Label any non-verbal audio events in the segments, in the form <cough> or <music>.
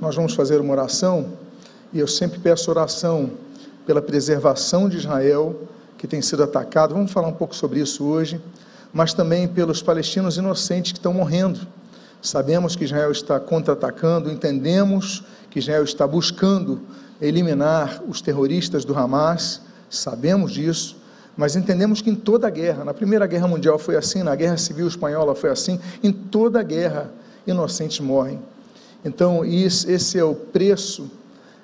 nós vamos fazer uma oração e eu sempre peço oração pela preservação de Israel, que tem sido atacado. Vamos falar um pouco sobre isso hoje, mas também pelos palestinos inocentes que estão morrendo. Sabemos que Israel está contra-atacando, entendemos que Israel está buscando eliminar os terroristas do Hamas, sabemos disso, mas entendemos que em toda a guerra, na Primeira Guerra Mundial foi assim, na Guerra Civil Espanhola foi assim, em toda a guerra inocentes morrem. Então, esse é o preço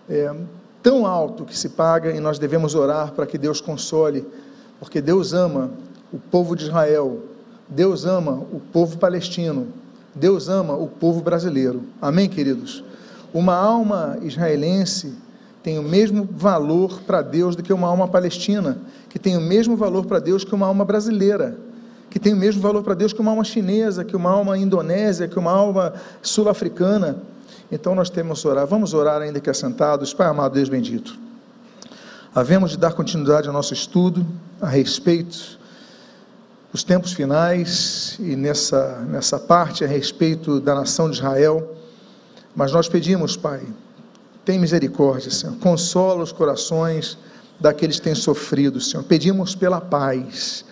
é, tão alto que se paga e nós devemos orar para que Deus console, porque Deus ama o povo de Israel, Deus ama o povo palestino, Deus ama o povo brasileiro. Amém, queridos? Uma alma israelense tem o mesmo valor para Deus do que uma alma palestina, que tem o mesmo valor para Deus que uma alma brasileira, que tem o mesmo valor para Deus que uma alma chinesa, que uma alma indonésia, que uma alma sul-africana. Então nós temos que orar. Vamos orar ainda que assentados. Pai amado, Deus bendito. Havemos de dar continuidade ao nosso estudo a respeito dos tempos finais e nessa, nessa parte a respeito da nação de Israel. Mas nós pedimos, Pai, tem misericórdia, Senhor. Consola os corações daqueles que têm sofrido, Senhor. Pedimos pela paz.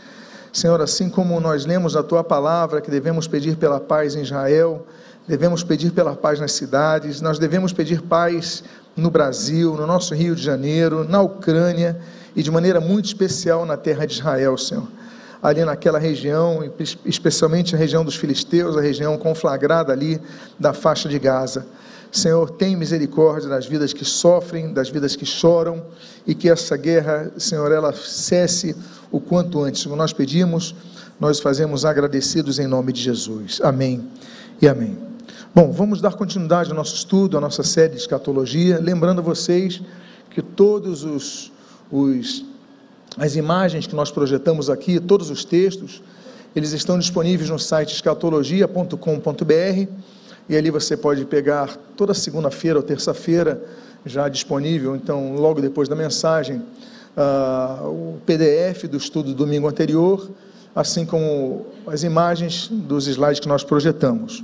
Senhor, assim como nós lemos a tua palavra que devemos pedir pela paz em Israel, devemos pedir pela paz nas cidades, nós devemos pedir paz no Brasil, no nosso Rio de Janeiro, na Ucrânia e de maneira muito especial na terra de Israel, Senhor. Ali naquela região, especialmente a região dos filisteus, a região conflagrada ali da faixa de Gaza. Senhor, tem misericórdia das vidas que sofrem, das vidas que choram, e que essa guerra, Senhor, ela cesse o quanto antes. Como nós pedimos, nós fazemos agradecidos em nome de Jesus. Amém e amém. Bom, vamos dar continuidade ao nosso estudo, à nossa série de escatologia, lembrando a vocês que todos os, os as imagens que nós projetamos aqui, todos os textos, eles estão disponíveis no site escatologia.com.br e ali você pode pegar toda segunda-feira ou terça-feira, já disponível, então logo depois da mensagem, uh, o PDF do estudo do domingo anterior, assim como as imagens dos slides que nós projetamos.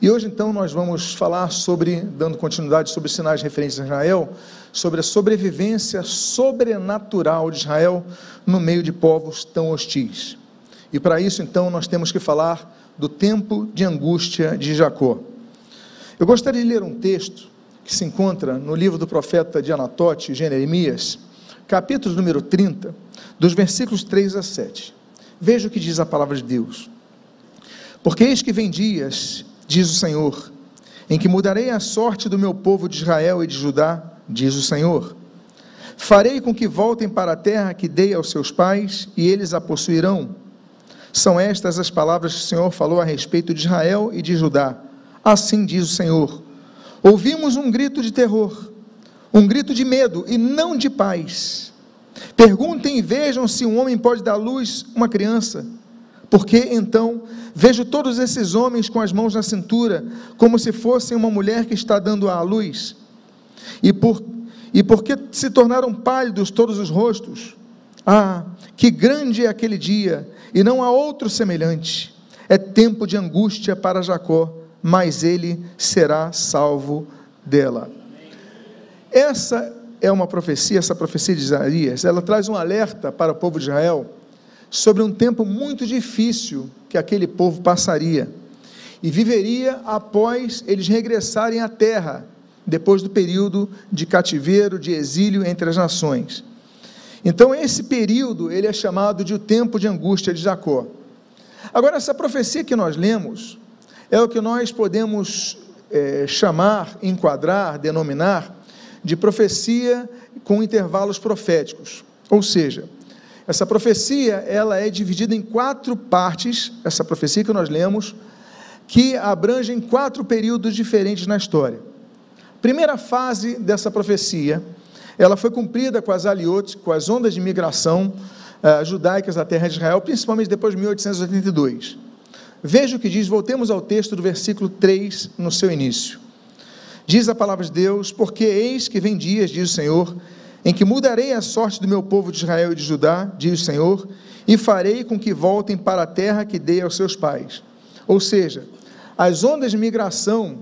E hoje então nós vamos falar sobre, dando continuidade sobre sinais referentes a Israel, sobre a sobrevivência sobrenatural de Israel no meio de povos tão hostis. E para isso então nós temos que falar do tempo de angústia de Jacó. Eu gostaria de ler um texto que se encontra no livro do profeta de Anatote, Jeremias, capítulo número 30, dos versículos 3 a 7. Veja o que diz a palavra de Deus. Porque eis que vem dias, diz o Senhor, em que mudarei a sorte do meu povo de Israel e de Judá, diz o Senhor. Farei com que voltem para a terra que dei aos seus pais, e eles a possuirão. São estas as palavras que o Senhor falou a respeito de Israel e de Judá Assim diz o Senhor. Ouvimos um grito de terror, um grito de medo e não de paz. Perguntem e vejam se um homem pode dar luz uma criança. Porque então vejo todos esses homens com as mãos na cintura, como se fossem uma mulher que está dando à luz. E por e porque se tornaram pálidos todos os rostos? Ah, que grande é aquele dia, e não há outro semelhante. É tempo de angústia para Jacó mas ele será salvo dela. Essa é uma profecia, essa profecia de Isaías, ela traz um alerta para o povo de Israel sobre um tempo muito difícil que aquele povo passaria e viveria após eles regressarem à terra, depois do período de cativeiro, de exílio entre as nações. Então esse período, ele é chamado de o tempo de angústia de Jacó. Agora essa profecia que nós lemos, é o que nós podemos é, chamar, enquadrar, denominar de profecia com intervalos proféticos. Ou seja, essa profecia ela é dividida em quatro partes, essa profecia que nós lemos, que abrangem quatro períodos diferentes na história. Primeira fase dessa profecia, ela foi cumprida com as aliotes, com as ondas de migração uh, judaicas da terra de Israel, principalmente depois de 1882. Veja o que diz, voltemos ao texto do versículo 3, no seu início. Diz a palavra de Deus: Porque eis que vem dias, diz o Senhor, em que mudarei a sorte do meu povo de Israel e de Judá, diz o Senhor, e farei com que voltem para a terra que dei aos seus pais. Ou seja, as ondas de migração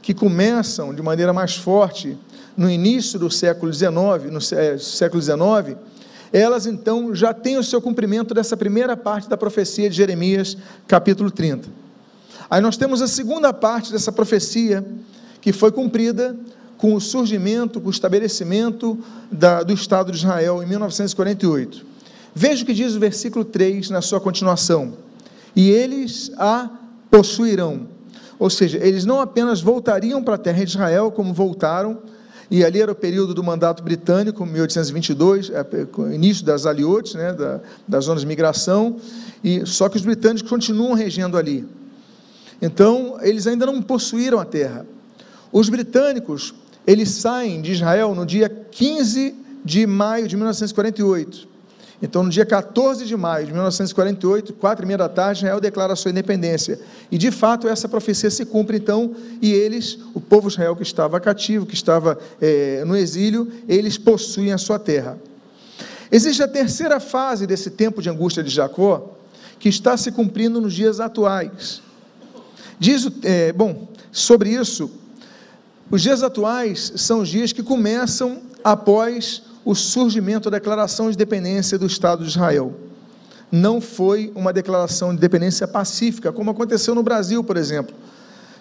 que começam de maneira mais forte no início do século XIX, no século XIX, elas então já têm o seu cumprimento dessa primeira parte da profecia de Jeremias, capítulo 30. Aí nós temos a segunda parte dessa profecia, que foi cumprida com o surgimento, com o estabelecimento da, do Estado de Israel em 1948. Veja o que diz o versículo 3 na sua continuação: E eles a possuirão. Ou seja, eles não apenas voltariam para a terra de Israel, como voltaram, e ali era o período do mandato britânico, 1822, é, início das aliotes, né, da, das zonas de migração, e só que os britânicos continuam regendo ali. Então, eles ainda não possuíram a terra. Os britânicos, eles saem de Israel no dia 15 de maio de 1948. Então, no dia 14 de maio de 1948, quatro e meia da tarde, Israel declara a sua independência. E, de fato, essa profecia se cumpre, então, e eles, o povo de Israel que estava cativo, que estava é, no exílio, eles possuem a sua terra. Existe a terceira fase desse tempo de angústia de Jacó, que está se cumprindo nos dias atuais. Diz, é, bom, sobre isso, os dias atuais são os dias que começam após o surgimento da declaração de dependência do Estado de Israel. Não foi uma declaração de dependência pacífica, como aconteceu no Brasil, por exemplo.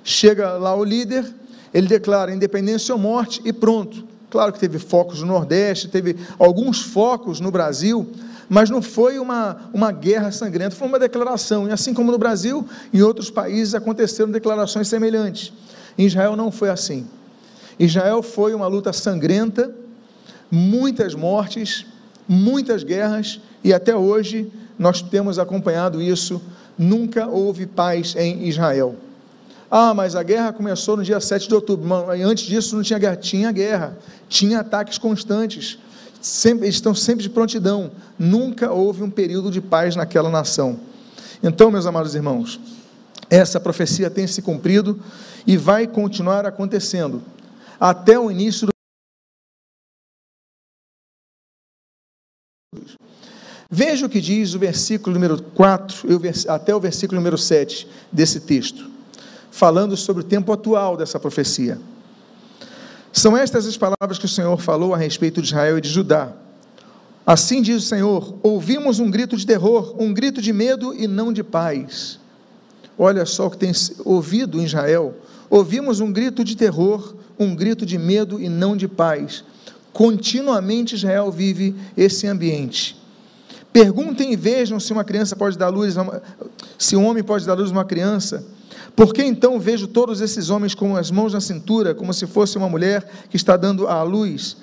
Chega lá o líder, ele declara independência ou morte e pronto. Claro que teve focos no Nordeste, teve alguns focos no Brasil, mas não foi uma, uma guerra sangrenta, foi uma declaração. E assim como no Brasil, em outros países aconteceram declarações semelhantes. Em Israel não foi assim. Israel foi uma luta sangrenta, muitas mortes, muitas guerras, e até hoje nós temos acompanhado isso. Nunca houve paz em Israel. Ah, mas a guerra começou no dia 7 de outubro. Antes disso não tinha guerra, tinha guerra, tinha ataques constantes. Sempre, eles estão sempre de prontidão. Nunca houve um período de paz naquela nação. Então, meus amados irmãos, essa profecia tem se cumprido e vai continuar acontecendo até o início do Veja o que diz o versículo número 4 até o versículo número 7 desse texto, falando sobre o tempo atual dessa profecia. São estas as palavras que o Senhor falou a respeito de Israel e de Judá. Assim diz o Senhor: ouvimos um grito de terror, um grito de medo e não de paz. Olha só o que tem ouvido em Israel. Ouvimos um grito de terror, um grito de medo e não de paz. Continuamente Israel vive esse ambiente. Perguntem e vejam se uma criança pode dar luz, se um homem pode dar luz a uma criança. Por que então vejo todos esses homens com as mãos na cintura, como se fosse uma mulher que está dando à luz?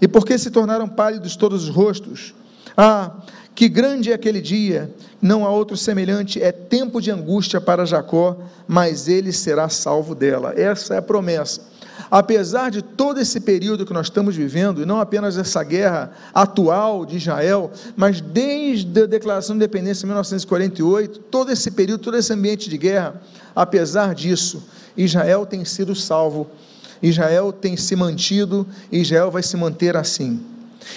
E por que se tornaram pálidos todos os rostos? Ah, que grande é aquele dia, não há outro semelhante, é tempo de angústia para Jacó, mas ele será salvo dela. Essa é a promessa. Apesar de todo esse período que nós estamos vivendo, e não apenas essa guerra atual de Israel, mas desde a declaração de independência em 1948, todo esse período, todo esse ambiente de guerra, apesar disso, Israel tem sido salvo, Israel tem se mantido, Israel vai se manter assim.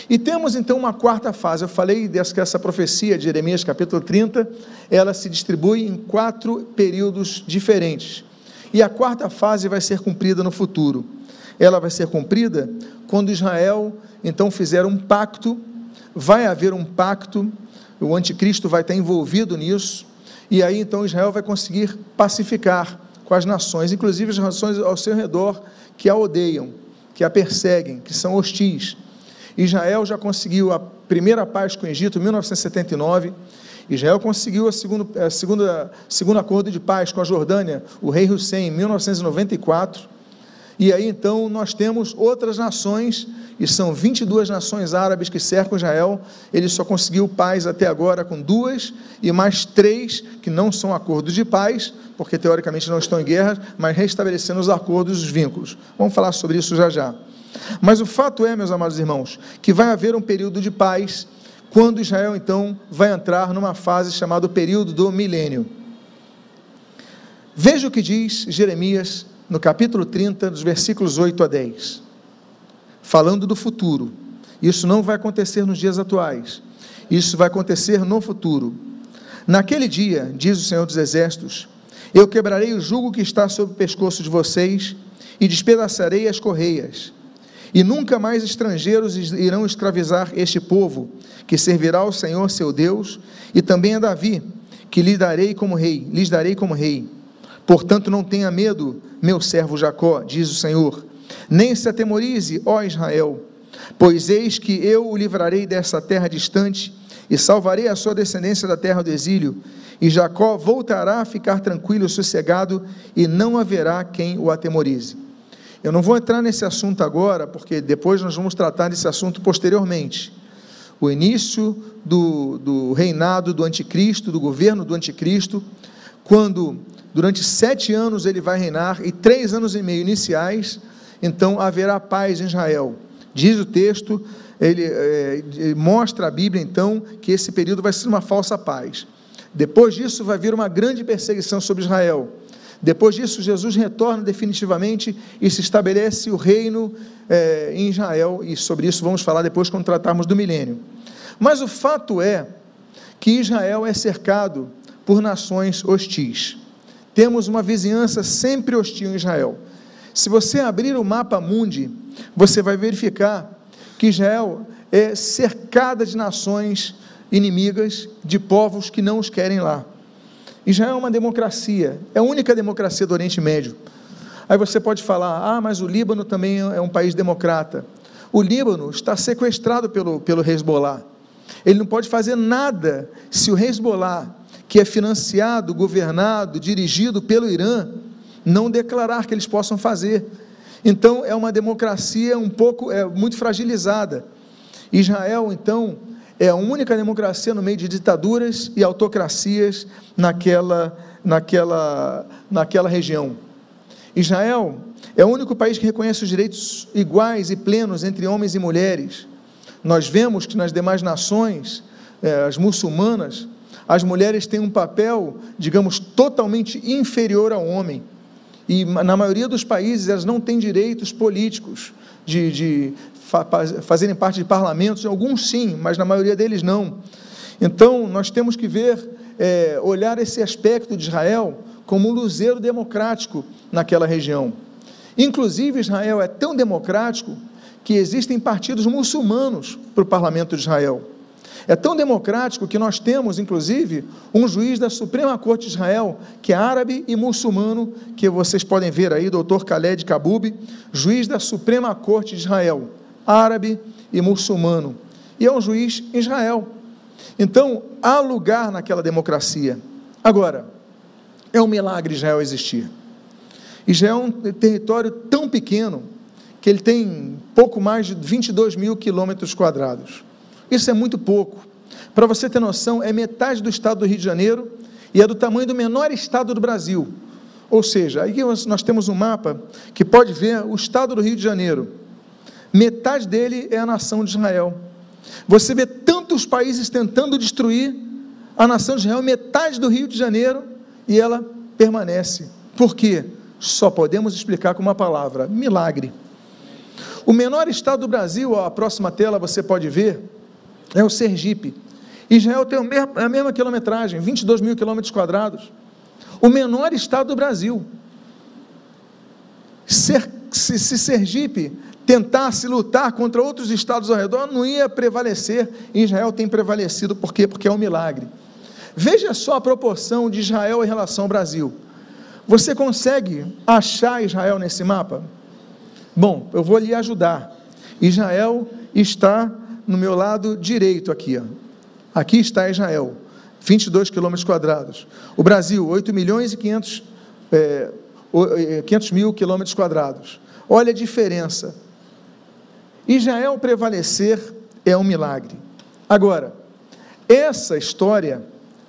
E temos então uma quarta fase. Eu falei dessa, que essa profecia de Jeremias capítulo 30, ela se distribui em quatro períodos diferentes. E a quarta fase vai ser cumprida no futuro. Ela vai ser cumprida quando Israel então fizer um pacto, vai haver um pacto, o anticristo vai estar envolvido nisso, e aí então Israel vai conseguir pacificar com as nações, inclusive as nações ao seu redor que a odeiam, que a perseguem, que são hostis. Israel já conseguiu a primeira paz com o Egito em 1979 Israel conseguiu a segunda, a segunda, segundo acordo de paz com a Jordânia, o rei Hussein, em 1994. E aí então nós temos outras nações, e são 22 nações árabes que cercam Israel. Ele só conseguiu paz até agora com duas, e mais três que não são acordos de paz, porque teoricamente não estão em guerra, mas restabelecendo os acordos, os vínculos. Vamos falar sobre isso já já. Mas o fato é, meus amados irmãos, que vai haver um período de paz quando Israel então vai entrar numa fase chamada período do milênio. Veja o que diz Jeremias no capítulo 30, dos versículos 8 a 10. Falando do futuro. Isso não vai acontecer nos dias atuais. Isso vai acontecer no futuro. Naquele dia, diz o Senhor dos Exércitos, Eu quebrarei o jugo que está sobre o pescoço de vocês e despedaçarei as correias. E nunca mais estrangeiros irão escravizar este povo, que servirá ao Senhor seu Deus, e também a Davi, que lhe darei como rei, lhes darei como rei. Portanto, não tenha medo, meu servo Jacó, diz o Senhor, nem se atemorize, ó Israel, pois eis que eu o livrarei dessa terra distante e salvarei a sua descendência da terra do exílio, e Jacó voltará a ficar tranquilo e sossegado, e não haverá quem o atemorize. Eu não vou entrar nesse assunto agora, porque depois nós vamos tratar desse assunto posteriormente. O início do, do reinado do anticristo, do governo do anticristo, quando durante sete anos ele vai reinar, e três anos e meio iniciais, então haverá paz em Israel. Diz o texto, ele, é, ele mostra a Bíblia então que esse período vai ser uma falsa paz. Depois disso vai vir uma grande perseguição sobre Israel. Depois disso, Jesus retorna definitivamente e se estabelece o reino é, em Israel, e sobre isso vamos falar depois quando tratarmos do milênio. Mas o fato é que Israel é cercado por nações hostis. Temos uma vizinhança sempre hostil em Israel. Se você abrir o mapa mundi, você vai verificar que Israel é cercada de nações inimigas, de povos que não os querem lá. Israel é uma democracia, é a única democracia do Oriente Médio. Aí você pode falar, ah, mas o Líbano também é um país democrata. O Líbano está sequestrado pelo, pelo Hezbollah. Ele não pode fazer nada se o Hezbollah, que é financiado, governado, dirigido pelo Irã, não declarar que eles possam fazer. Então é uma democracia um pouco, é muito fragilizada. Israel, então, é a única democracia no meio de ditaduras e autocracias naquela, naquela, naquela região. Israel é o único país que reconhece os direitos iguais e plenos entre homens e mulheres. Nós vemos que nas demais nações, é, as muçulmanas, as mulheres têm um papel, digamos, totalmente inferior ao homem. E na maioria dos países elas não têm direitos políticos de, de fazerem parte de parlamentos, alguns sim, mas na maioria deles não. Então, nós temos que ver, é, olhar esse aspecto de Israel como um luzeiro democrático naquela região. Inclusive, Israel é tão democrático que existem partidos muçulmanos para o parlamento de Israel. É tão democrático que nós temos, inclusive, um juiz da Suprema Corte de Israel, que é árabe e muçulmano, que vocês podem ver aí, doutor Khaled Kabub, juiz da Suprema Corte de Israel árabe e muçulmano. E é um juiz em Israel. Então, há lugar naquela democracia. Agora, é um milagre Israel existir. Israel é um território tão pequeno que ele tem pouco mais de 22 mil quilômetros quadrados. Isso é muito pouco. Para você ter noção, é metade do estado do Rio de Janeiro e é do tamanho do menor estado do Brasil. Ou seja, aí nós temos um mapa que pode ver o estado do Rio de Janeiro metade dele é a nação de Israel. Você vê tantos países tentando destruir a nação de Israel, metade do Rio de Janeiro, e ela permanece. Por quê? Só podemos explicar com uma palavra: milagre. O menor estado do Brasil, a próxima tela você pode ver, é o Sergipe. Israel tem a mesma quilometragem, 22 mil quilômetros quadrados. O menor estado do Brasil. Se, se Sergipe tentasse lutar contra outros estados ao redor, não ia prevalecer. Israel tem prevalecido, por quê? Porque é um milagre. Veja só a proporção de Israel em relação ao Brasil. Você consegue achar Israel nesse mapa? Bom, eu vou lhe ajudar. Israel está no meu lado direito aqui. Ó. Aqui está Israel, 22 quilômetros quadrados. O Brasil, 8 milhões e 500, é, 500 mil quilômetros quadrados. Olha a diferença. Israel prevalecer é um milagre. Agora, essa história,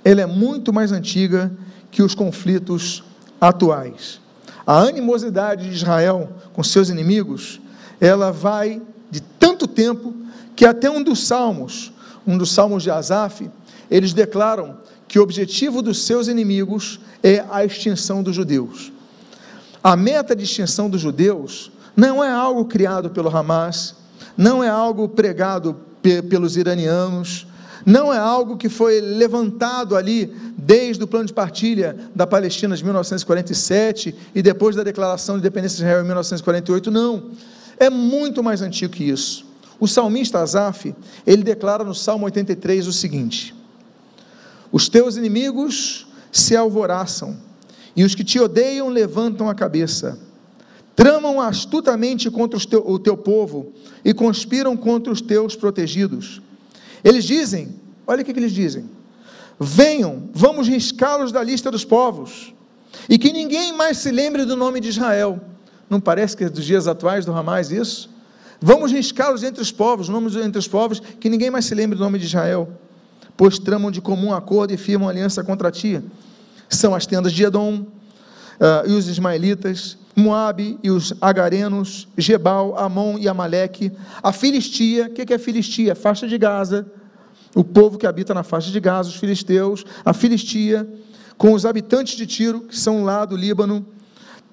ela é muito mais antiga que os conflitos atuais. A animosidade de Israel com seus inimigos, ela vai de tanto tempo que até um dos salmos, um dos salmos de Asaf, eles declaram que o objetivo dos seus inimigos é a extinção dos judeus. A meta de extinção dos judeus não é algo criado pelo Hamas, não é algo pregado pelos iranianos, não é algo que foi levantado ali desde o plano de partilha da Palestina de 1947 e depois da declaração de independência de Israel em 1948, não. É muito mais antigo que isso. O salmista Asaf, ele declara no Salmo 83 o seguinte: Os teus inimigos se alvoraçam, e os que te odeiam levantam a cabeça. Tramam astutamente contra teu, o teu povo e conspiram contra os teus protegidos. Eles dizem: olha o que, que eles dizem Venham, vamos riscá-los da lista dos povos, e que ninguém mais se lembre do nome de Israel. Não parece que é dos dias atuais do Ramais isso? Vamos riscá-los entre os povos, nomes entre os povos, que ninguém mais se lembre do nome de Israel, pois tramam de comum acordo e firmam aliança contra ti. São as tendas de Edom uh, e os ismaelitas, Moabe e os agarenos, Gebal, Amon e Amaleque, a Filistia, o que é a Filistia? Faixa de Gaza, o povo que habita na faixa de Gaza, os filisteus, a Filistia, com os habitantes de Tiro, que são lá do Líbano.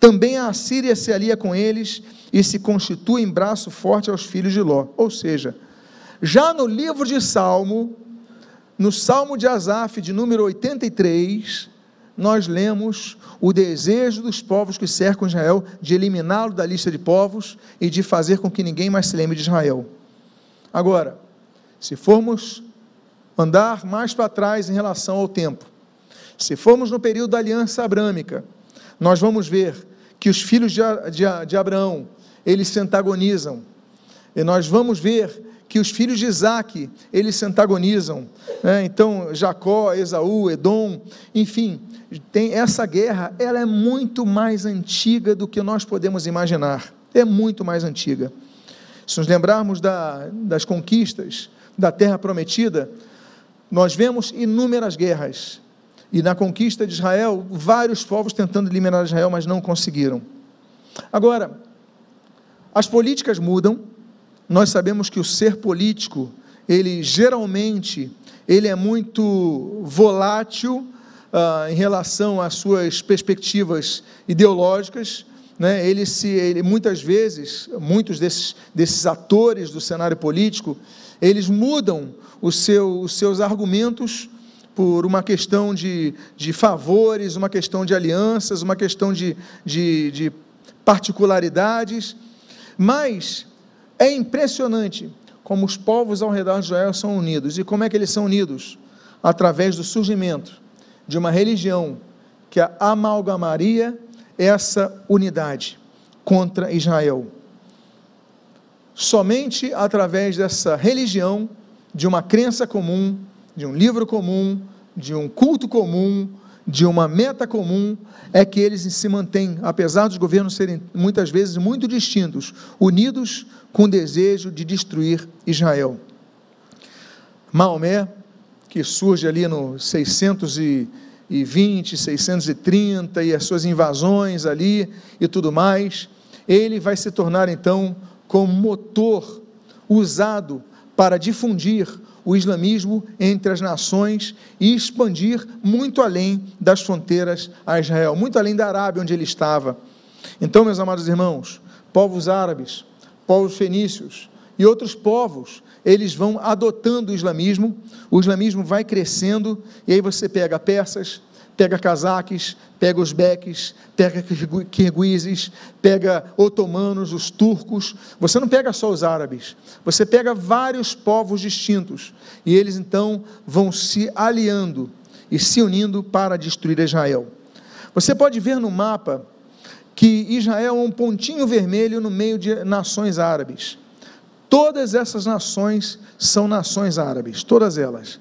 Também a Assíria se alia com eles e se constitui em braço forte aos filhos de Ló. Ou seja, já no livro de Salmo, no Salmo de Asaf, de número 83, nós lemos o desejo dos povos que cercam Israel de eliminá-lo da lista de povos e de fazer com que ninguém mais se lembre de Israel. Agora, se formos andar mais para trás em relação ao tempo. Se formos no período da aliança abrâmica, nós vamos ver que os filhos de, de, de Abraão, eles se antagonizam. E nós vamos ver que os filhos de Isaac, eles se antagonizam. Né? Então, Jacó, Esaú, Edom, enfim, tem essa guerra, ela é muito mais antiga do que nós podemos imaginar. É muito mais antiga. Se nos lembrarmos da, das conquistas da terra prometida, nós vemos inúmeras guerras. E na conquista de Israel, vários povos tentando eliminar Israel, mas não conseguiram. Agora, as políticas mudam. Nós sabemos que o ser político, ele geralmente, ele é muito volátil uh, em relação às suas perspectivas ideológicas. Né? Ele se, ele, muitas vezes, muitos desses, desses atores do cenário político, eles mudam seu, os seus argumentos por uma questão de, de favores, uma questão de alianças, uma questão de, de, de particularidades, mas é impressionante como os povos ao redor de Israel são unidos. E como é que eles são unidos? Através do surgimento de uma religião que amalgamaria essa unidade contra Israel. Somente através dessa religião de uma crença comum, de um livro comum, de um culto comum, de uma meta comum, é que eles se mantêm, apesar dos governos serem muitas vezes muito distintos, unidos com o desejo de destruir Israel. Maomé, que surge ali no 620, 630 e as suas invasões ali e tudo mais, ele vai se tornar então como motor usado para difundir o islamismo entre as nações e expandir muito além das fronteiras a Israel, muito além da Arábia onde ele estava. Então, meus amados irmãos, povos árabes, povos fenícios e outros povos, eles vão adotando o islamismo, o islamismo vai crescendo, e aí você pega persas, pega cazaques, pega os beques, pega kirguizes, pega otomanos, os turcos. Você não pega só os árabes, você pega vários povos distintos e eles então vão se aliando e se unindo para destruir Israel. Você pode ver no mapa que Israel é um pontinho vermelho no meio de nações árabes. Todas essas nações são nações árabes, todas elas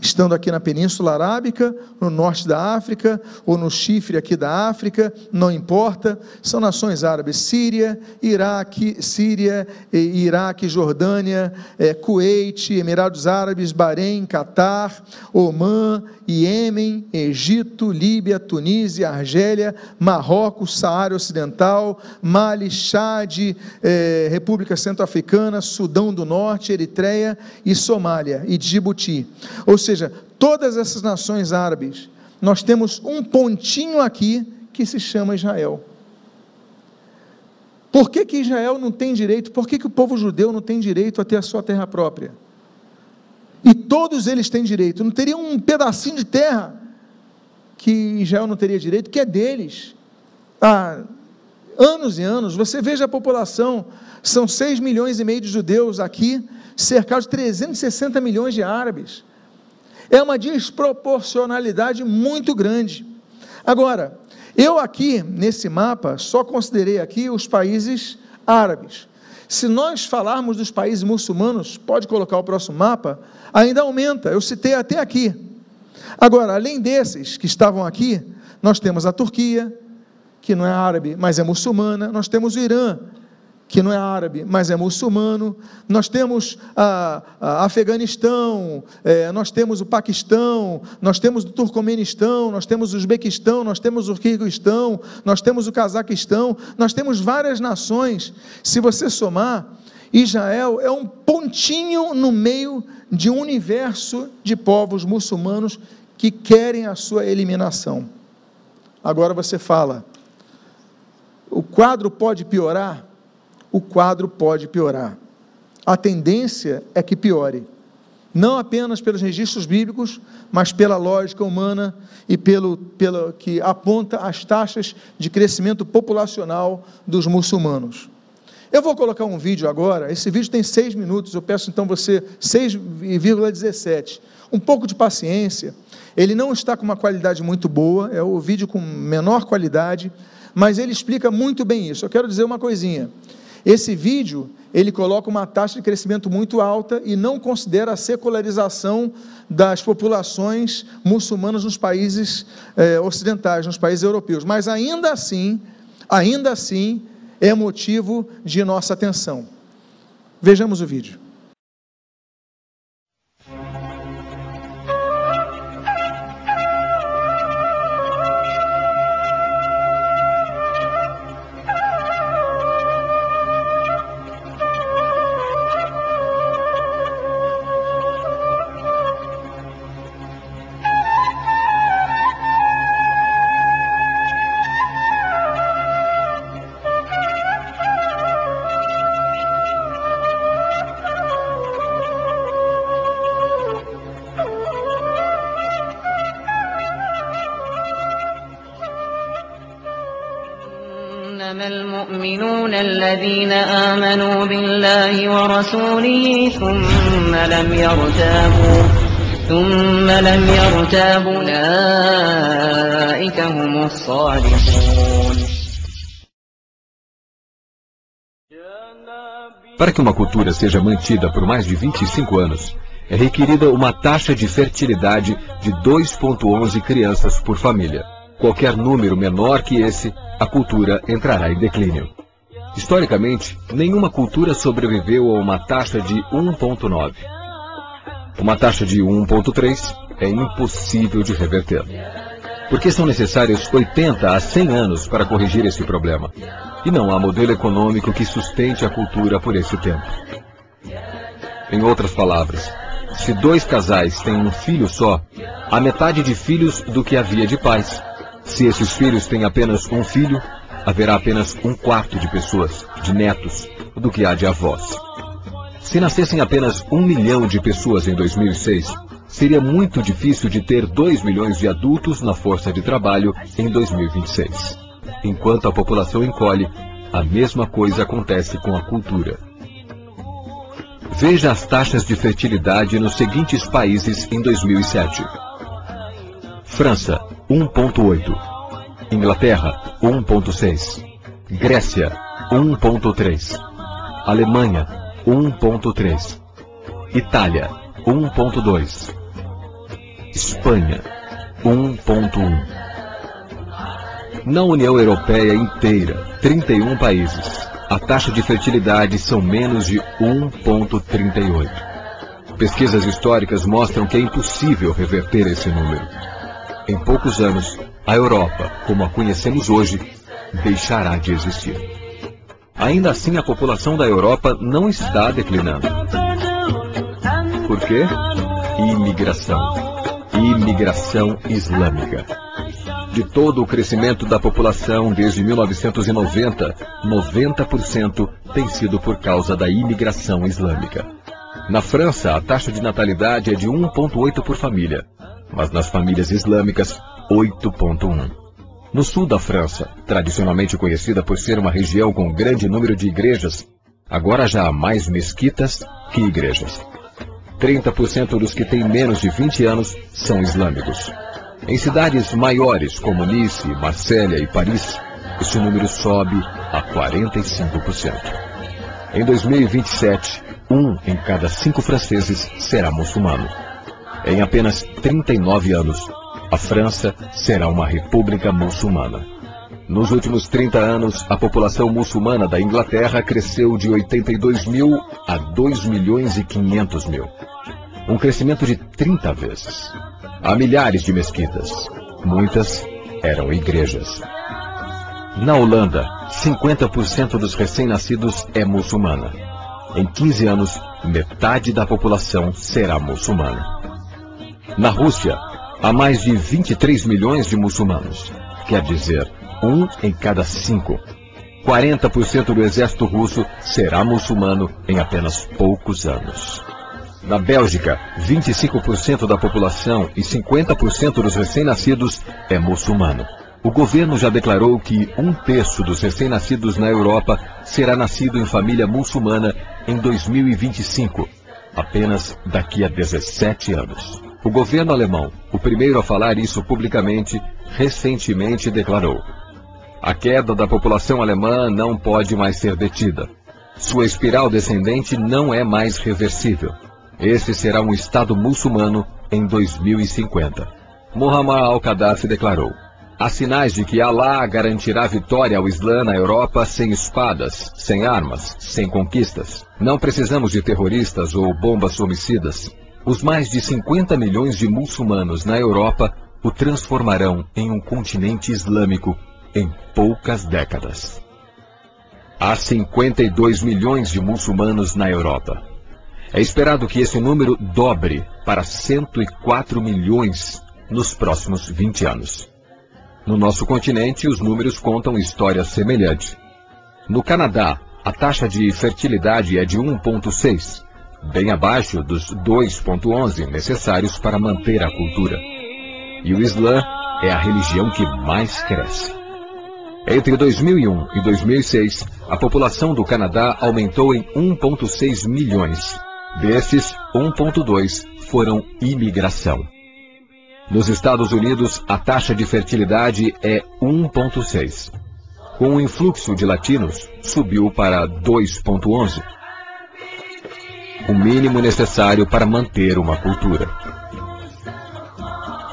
estando aqui na Península Arábica, no norte da África, ou no chifre aqui da África, não importa, são nações árabes, Síria, Iraque, Síria, Iraque, Jordânia, é, Kuwait, Emirados Árabes, Bahrein, Catar, Omã, Iêmen, Egito, Líbia, Tunísia, Argélia, Marrocos, Saara Ocidental, Mali, Chad, é, República Centro-Africana, Sudão do Norte, Eritreia e Somália, e Djibouti. Ou seja, todas essas nações árabes, nós temos um pontinho aqui que se chama Israel. Por que, que Israel não tem direito? Por que, que o povo judeu não tem direito a ter a sua terra própria? Todos eles têm direito. Não teria um pedacinho de terra que Israel não teria direito, que é deles. Há anos e anos, você veja a população, são 6 milhões e meio de judeus aqui, cercados de 360 milhões de árabes. É uma desproporcionalidade muito grande. Agora, eu aqui, nesse mapa, só considerei aqui os países árabes. Se nós falarmos dos países muçulmanos, pode colocar o próximo mapa, ainda aumenta. Eu citei até aqui. Agora, além desses que estavam aqui, nós temos a Turquia, que não é árabe, mas é muçulmana, nós temos o Irã, que não é árabe, mas é muçulmano, nós temos a, a Afeganistão, é, nós temos o Paquistão, nós temos o Turcomenistão, nós temos o Uzbequistão, nós temos o Kirguistão, nós temos o Cazaquistão, nós temos várias nações. Se você somar, Israel é um pontinho no meio de um universo de povos muçulmanos que querem a sua eliminação. Agora você fala, o quadro pode piorar? O quadro pode piorar. A tendência é que piore. Não apenas pelos registros bíblicos, mas pela lógica humana e pelo, pelo que aponta as taxas de crescimento populacional dos muçulmanos. Eu vou colocar um vídeo agora, esse vídeo tem seis minutos, eu peço então você 6,17. Um pouco de paciência. Ele não está com uma qualidade muito boa, é o vídeo com menor qualidade, mas ele explica muito bem isso. Eu quero dizer uma coisinha. Esse vídeo, ele coloca uma taxa de crescimento muito alta e não considera a secularização das populações muçulmanas nos países eh, ocidentais, nos países europeus. Mas ainda assim, ainda assim, é motivo de nossa atenção. Vejamos o vídeo. الذين آمنوا بالله ورسوله ثم لم يرتابوا ثم لم يرتابوا أولئك هم الصالحون Para que uma cultura seja mantida por mais de 25 anos, é requerida uma taxa de fertilidade de 2,11 crianças por família. Qualquer número menor que esse, a cultura entrará em declínio. Historicamente, nenhuma cultura sobreviveu a uma taxa de 1,9. Uma taxa de 1,3 é impossível de reverter. Porque são necessários 80 a 100 anos para corrigir esse problema. E não há modelo econômico que sustente a cultura por esse tempo. Em outras palavras, se dois casais têm um filho só, há metade de filhos do que havia de pais. Se esses filhos têm apenas um filho, haverá apenas um quarto de pessoas, de netos, do que há de avós. Se nascessem apenas um milhão de pessoas em 2006, seria muito difícil de ter 2 milhões de adultos na força de trabalho em 2026. Enquanto a população encolhe, a mesma coisa acontece com a cultura. Veja as taxas de fertilidade nos seguintes países em 2007. França, 1.8. Inglaterra, 1.6. Grécia, 1.3. Alemanha, 1.3. Itália, 1.2. Espanha, 1.1. Na União Europeia inteira, 31 países, a taxa de fertilidade são menos de 1.38. Pesquisas históricas mostram que é impossível reverter esse número. Em poucos anos, a Europa, como a conhecemos hoje, deixará de existir. Ainda assim, a população da Europa não está declinando. Por quê? Imigração. Imigração islâmica. De todo o crescimento da população desde 1990, 90% tem sido por causa da imigração islâmica. Na França, a taxa de natalidade é de 1,8 por família, mas nas famílias islâmicas, 8,1. No sul da França, tradicionalmente conhecida por ser uma região com grande número de igrejas, agora já há mais mesquitas que igrejas. 30% dos que têm menos de 20 anos são islâmicos. Em cidades maiores como Nice, Marsella e Paris, esse número sobe a 45%. Em 2027, um em cada cinco franceses será muçulmano. Em apenas 39 anos, a França será uma república muçulmana. Nos últimos 30 anos, a população muçulmana da Inglaterra cresceu de 82 mil a 2 milhões e 500 mil. Um crescimento de 30 vezes. Há milhares de mesquitas. Muitas eram igrejas. Na Holanda, 50% dos recém-nascidos é muçulmana. Em 15 anos, metade da população será muçulmana. Na Rússia, há mais de 23 milhões de muçulmanos. Quer dizer, um em cada cinco. 40% do exército russo será muçulmano em apenas poucos anos. Na Bélgica, 25% da população e 50% dos recém-nascidos é muçulmano. O governo já declarou que um terço dos recém-nascidos na Europa será nascido em família muçulmana em 2025, apenas daqui a 17 anos. O governo alemão, o primeiro a falar isso publicamente, recentemente declarou: a queda da população alemã não pode mais ser detida. Sua espiral descendente não é mais reversível. Esse será um Estado muçulmano em 2050. Muhammad al-Qaddafi declarou: Há sinais de que Alá garantirá vitória ao Islã na Europa sem espadas, sem armas, sem conquistas. Não precisamos de terroristas ou bombas homicidas. Os mais de 50 milhões de muçulmanos na Europa o transformarão em um continente islâmico em poucas décadas. Há 52 milhões de muçulmanos na Europa. É esperado que esse número dobre para 104 milhões nos próximos 20 anos. No nosso continente, os números contam histórias semelhantes. No Canadá, a taxa de fertilidade é de 1,6, bem abaixo dos 2,11 necessários para manter a cultura. E o Islã é a religião que mais cresce. Entre 2001 e 2006, a população do Canadá aumentou em 1,6 milhões. Desses, 1,2 foram imigração. Nos Estados Unidos, a taxa de fertilidade é 1,6. Com o influxo de latinos, subiu para 2,11. O mínimo necessário para manter uma cultura.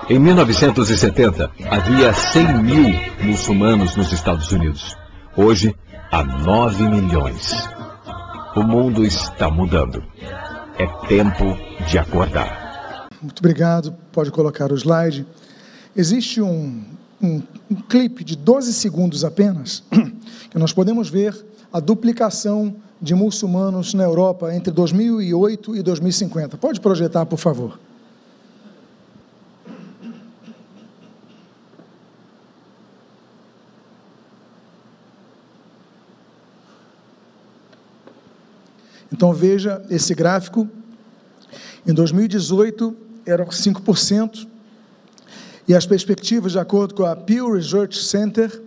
Em 1970, havia 100 mil muçulmanos nos Estados Unidos. Hoje, há 9 milhões. O mundo está mudando. É tempo de acordar. Muito obrigado. Pode colocar o slide. Existe um, um, um clipe de 12 segundos apenas, <clears throat> que nós podemos ver a duplicação de muçulmanos na Europa entre 2008 e 2050. Pode projetar, por favor. Então veja esse gráfico. Em 2018 eram 5%, e as perspectivas, de acordo com a Pew Research Center,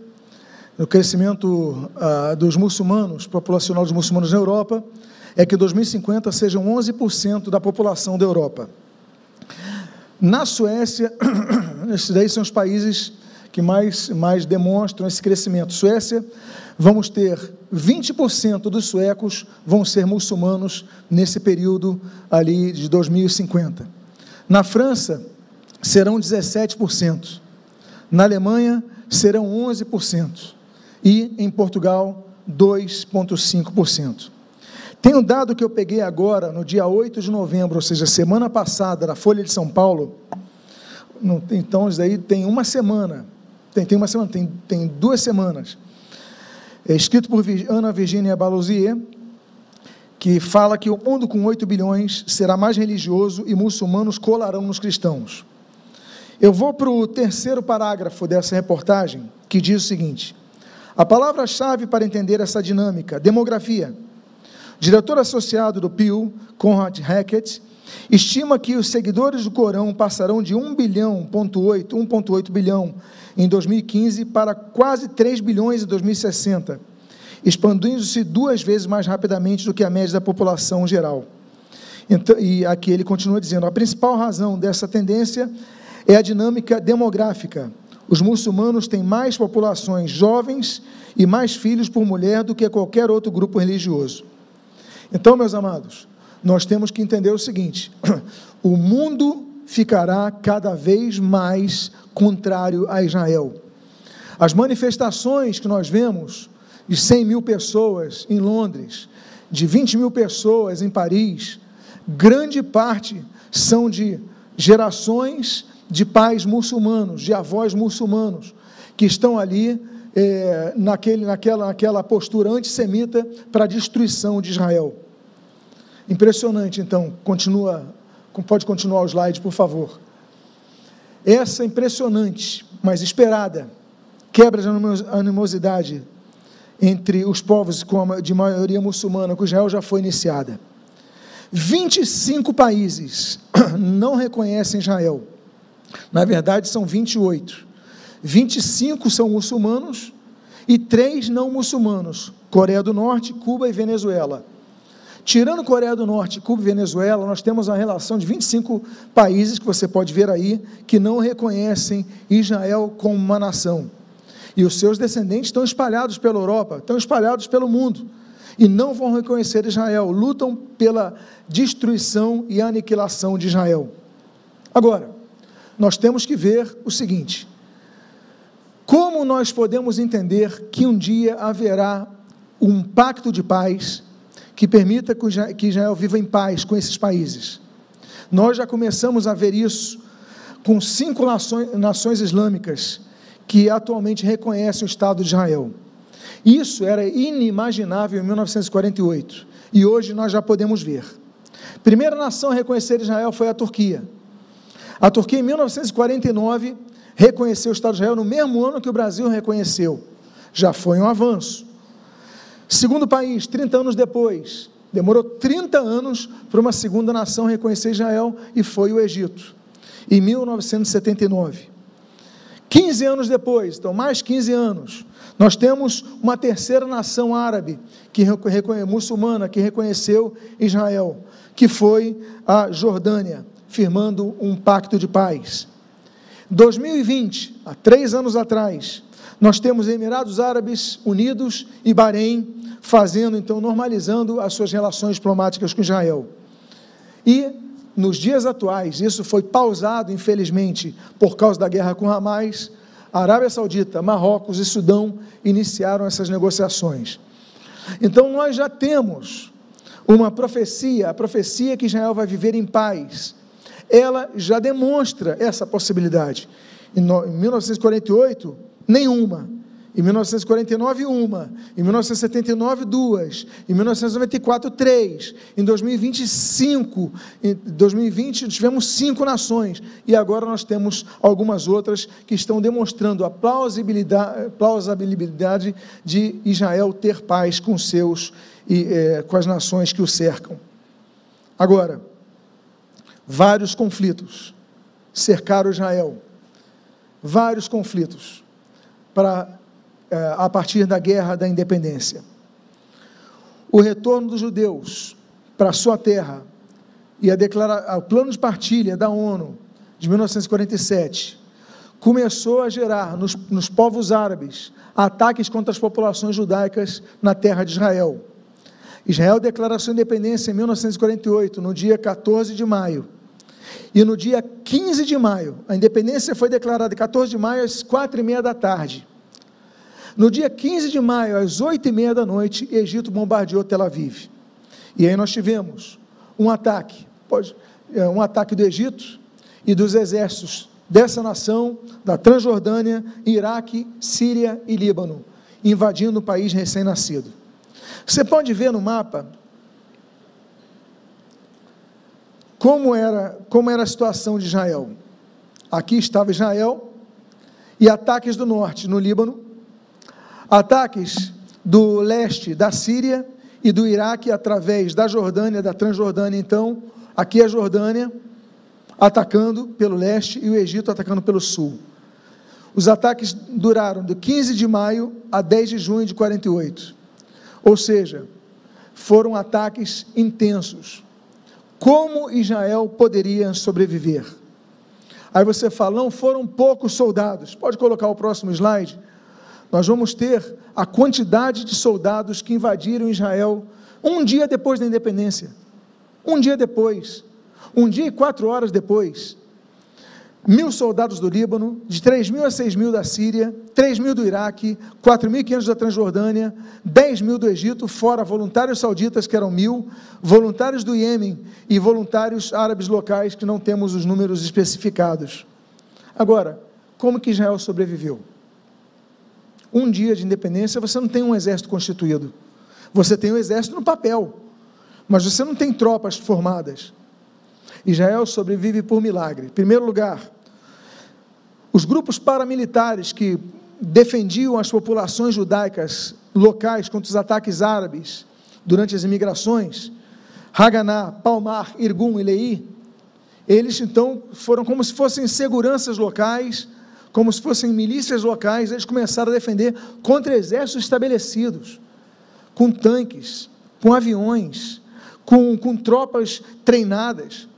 no crescimento uh, dos muçulmanos, populacional dos muçulmanos na Europa, é que em 2050 sejam 11% da população da Europa. Na Suécia, <clears throat> esses daí são os países que mais, mais demonstram esse crescimento. Suécia, vamos ter 20% dos suecos vão ser muçulmanos nesse período ali de 2050. Na França, serão 17%. Na Alemanha, serão 11%. E em Portugal, 2,5%. Tem um dado que eu peguei agora, no dia 8 de novembro, ou seja, semana passada, da Folha de São Paulo. Então, isso aí tem uma semana. Tem, tem uma semana, tem, tem duas semanas é escrito por Ana Virginia Balousier, que fala que o mundo com 8 bilhões será mais religioso e muçulmanos colarão nos cristãos. Eu vou para o terceiro parágrafo dessa reportagem, que diz o seguinte: a palavra-chave para entender essa dinâmica, demografia. diretor associado do Pew, Conrad Hackett, estima que os seguidores do Corão passarão de 1 bilhão, 1.8, 1.8 bilhão em 2015 para quase 3 bilhões em 2060, expandindo-se duas vezes mais rapidamente do que a média da população geral. Então, e aqui ele continua dizendo: a principal razão dessa tendência é a dinâmica demográfica. Os muçulmanos têm mais populações jovens e mais filhos por mulher do que qualquer outro grupo religioso. Então, meus amados, nós temos que entender o seguinte: <clears throat> o mundo ficará cada vez mais contrário a Israel. As manifestações que nós vemos de 100 mil pessoas em Londres, de 20 mil pessoas em Paris, grande parte são de gerações de pais muçulmanos, de avós muçulmanos, que estão ali é, naquele, naquela, naquela postura antissemita para a destruição de Israel. Impressionante, então, continua, pode continuar o slide, por favor. Essa impressionante, mas esperada, quebra de animosidade entre os povos de maioria muçulmana com Israel já foi iniciada. 25 países <coughs> não reconhecem Israel. Na verdade, são 28. 25 são muçulmanos e três não muçulmanos: Coreia do Norte, Cuba e Venezuela. Tirando Coreia do Norte, Cuba e Venezuela, nós temos uma relação de 25 países que você pode ver aí que não reconhecem Israel como uma nação. E os seus descendentes estão espalhados pela Europa, estão espalhados pelo mundo e não vão reconhecer Israel, lutam pela destruição e aniquilação de Israel. Agora, nós temos que ver o seguinte: como nós podemos entender que um dia haverá um pacto de paz que permita que Israel viva em paz com esses países. Nós já começamos a ver isso com cinco nações, islâmicas que atualmente reconhecem o Estado de Israel. Isso era inimaginável em 1948 e hoje nós já podemos ver. Primeira nação a reconhecer Israel foi a Turquia. A Turquia, em 1949, reconheceu o Estado de Israel no mesmo ano que o Brasil reconheceu. Já foi um avanço. Segundo país, 30 anos depois, demorou 30 anos para uma segunda nação reconhecer Israel e foi o Egito, em 1979. 15 anos depois, então mais 15 anos, nós temos uma terceira nação árabe, que muçulmana, que reconheceu Israel, que foi a Jordânia, firmando um pacto de paz. 2020, há três anos atrás, nós temos Emirados Árabes Unidos e Bahrein fazendo, então, normalizando as suas relações diplomáticas com Israel. E, nos dias atuais, isso foi pausado, infelizmente, por causa da guerra com Hamas, Arábia Saudita, Marrocos e Sudão iniciaram essas negociações. Então, nós já temos uma profecia, a profecia que Israel vai viver em paz. Ela já demonstra essa possibilidade. Em 1948, nenhuma. Em 1949, uma. Em 1979, duas. Em 1994, três. Em 2025, em 2020, tivemos cinco nações. E agora nós temos algumas outras que estão demonstrando a plausibilidade, plausibilidade de Israel ter paz com seus e é, com as nações que o cercam. Agora, vários conflitos cercaram Israel. Vários conflitos para eh, a partir da guerra da independência. O retorno dos judeus para a sua terra e a declara, o plano de partilha da ONU de 1947 começou a gerar nos, nos povos árabes ataques contra as populações judaicas na terra de Israel. Israel declarou sua independência em 1948, no dia 14 de maio. E no dia 15 de maio, a independência foi declarada 14 de maio às quatro e meia da tarde. No dia 15 de maio, às oito e meia da noite, Egito bombardeou Tel Aviv. E aí nós tivemos um ataque, é, um ataque do Egito e dos exércitos dessa nação, da Transjordânia, Iraque, Síria e Líbano, invadindo o país recém-nascido. Você pode ver no mapa como era, como era a situação de Israel. Aqui estava Israel e ataques do norte, no Líbano, Ataques do leste da Síria e do Iraque através da Jordânia, da Transjordânia, então, Aqui é a Jordânia atacando pelo leste e o Egito atacando pelo sul. Os ataques duraram de 15 de maio a 10 de junho de 48. Ou seja, foram ataques intensos. Como Israel poderia sobreviver? Aí você fala, não foram poucos soldados. Pode colocar o próximo slide. Nós vamos ter a quantidade de soldados que invadiram Israel um dia depois da independência. Um dia depois. Um dia e quatro horas depois mil soldados do Líbano, de 3 mil a 6 mil da Síria, 3 mil do Iraque, 4.500 da Transjordânia, 10 mil do Egito, fora voluntários sauditas, que eram mil, voluntários do Iêmen e voluntários árabes locais, que não temos os números especificados. Agora, como que Israel sobreviveu? Um dia de independência, você não tem um exército constituído. Você tem um exército no papel, mas você não tem tropas formadas. Israel sobrevive por milagre. Em primeiro lugar, os grupos paramilitares que defendiam as populações judaicas locais contra os ataques árabes durante as imigrações, Haganá, Palmar, Irgun e Lei, eles então foram como se fossem seguranças locais, como se fossem milícias locais, eles começaram a defender contra exércitos estabelecidos, com tanques, com aviões, com, com tropas treinadas.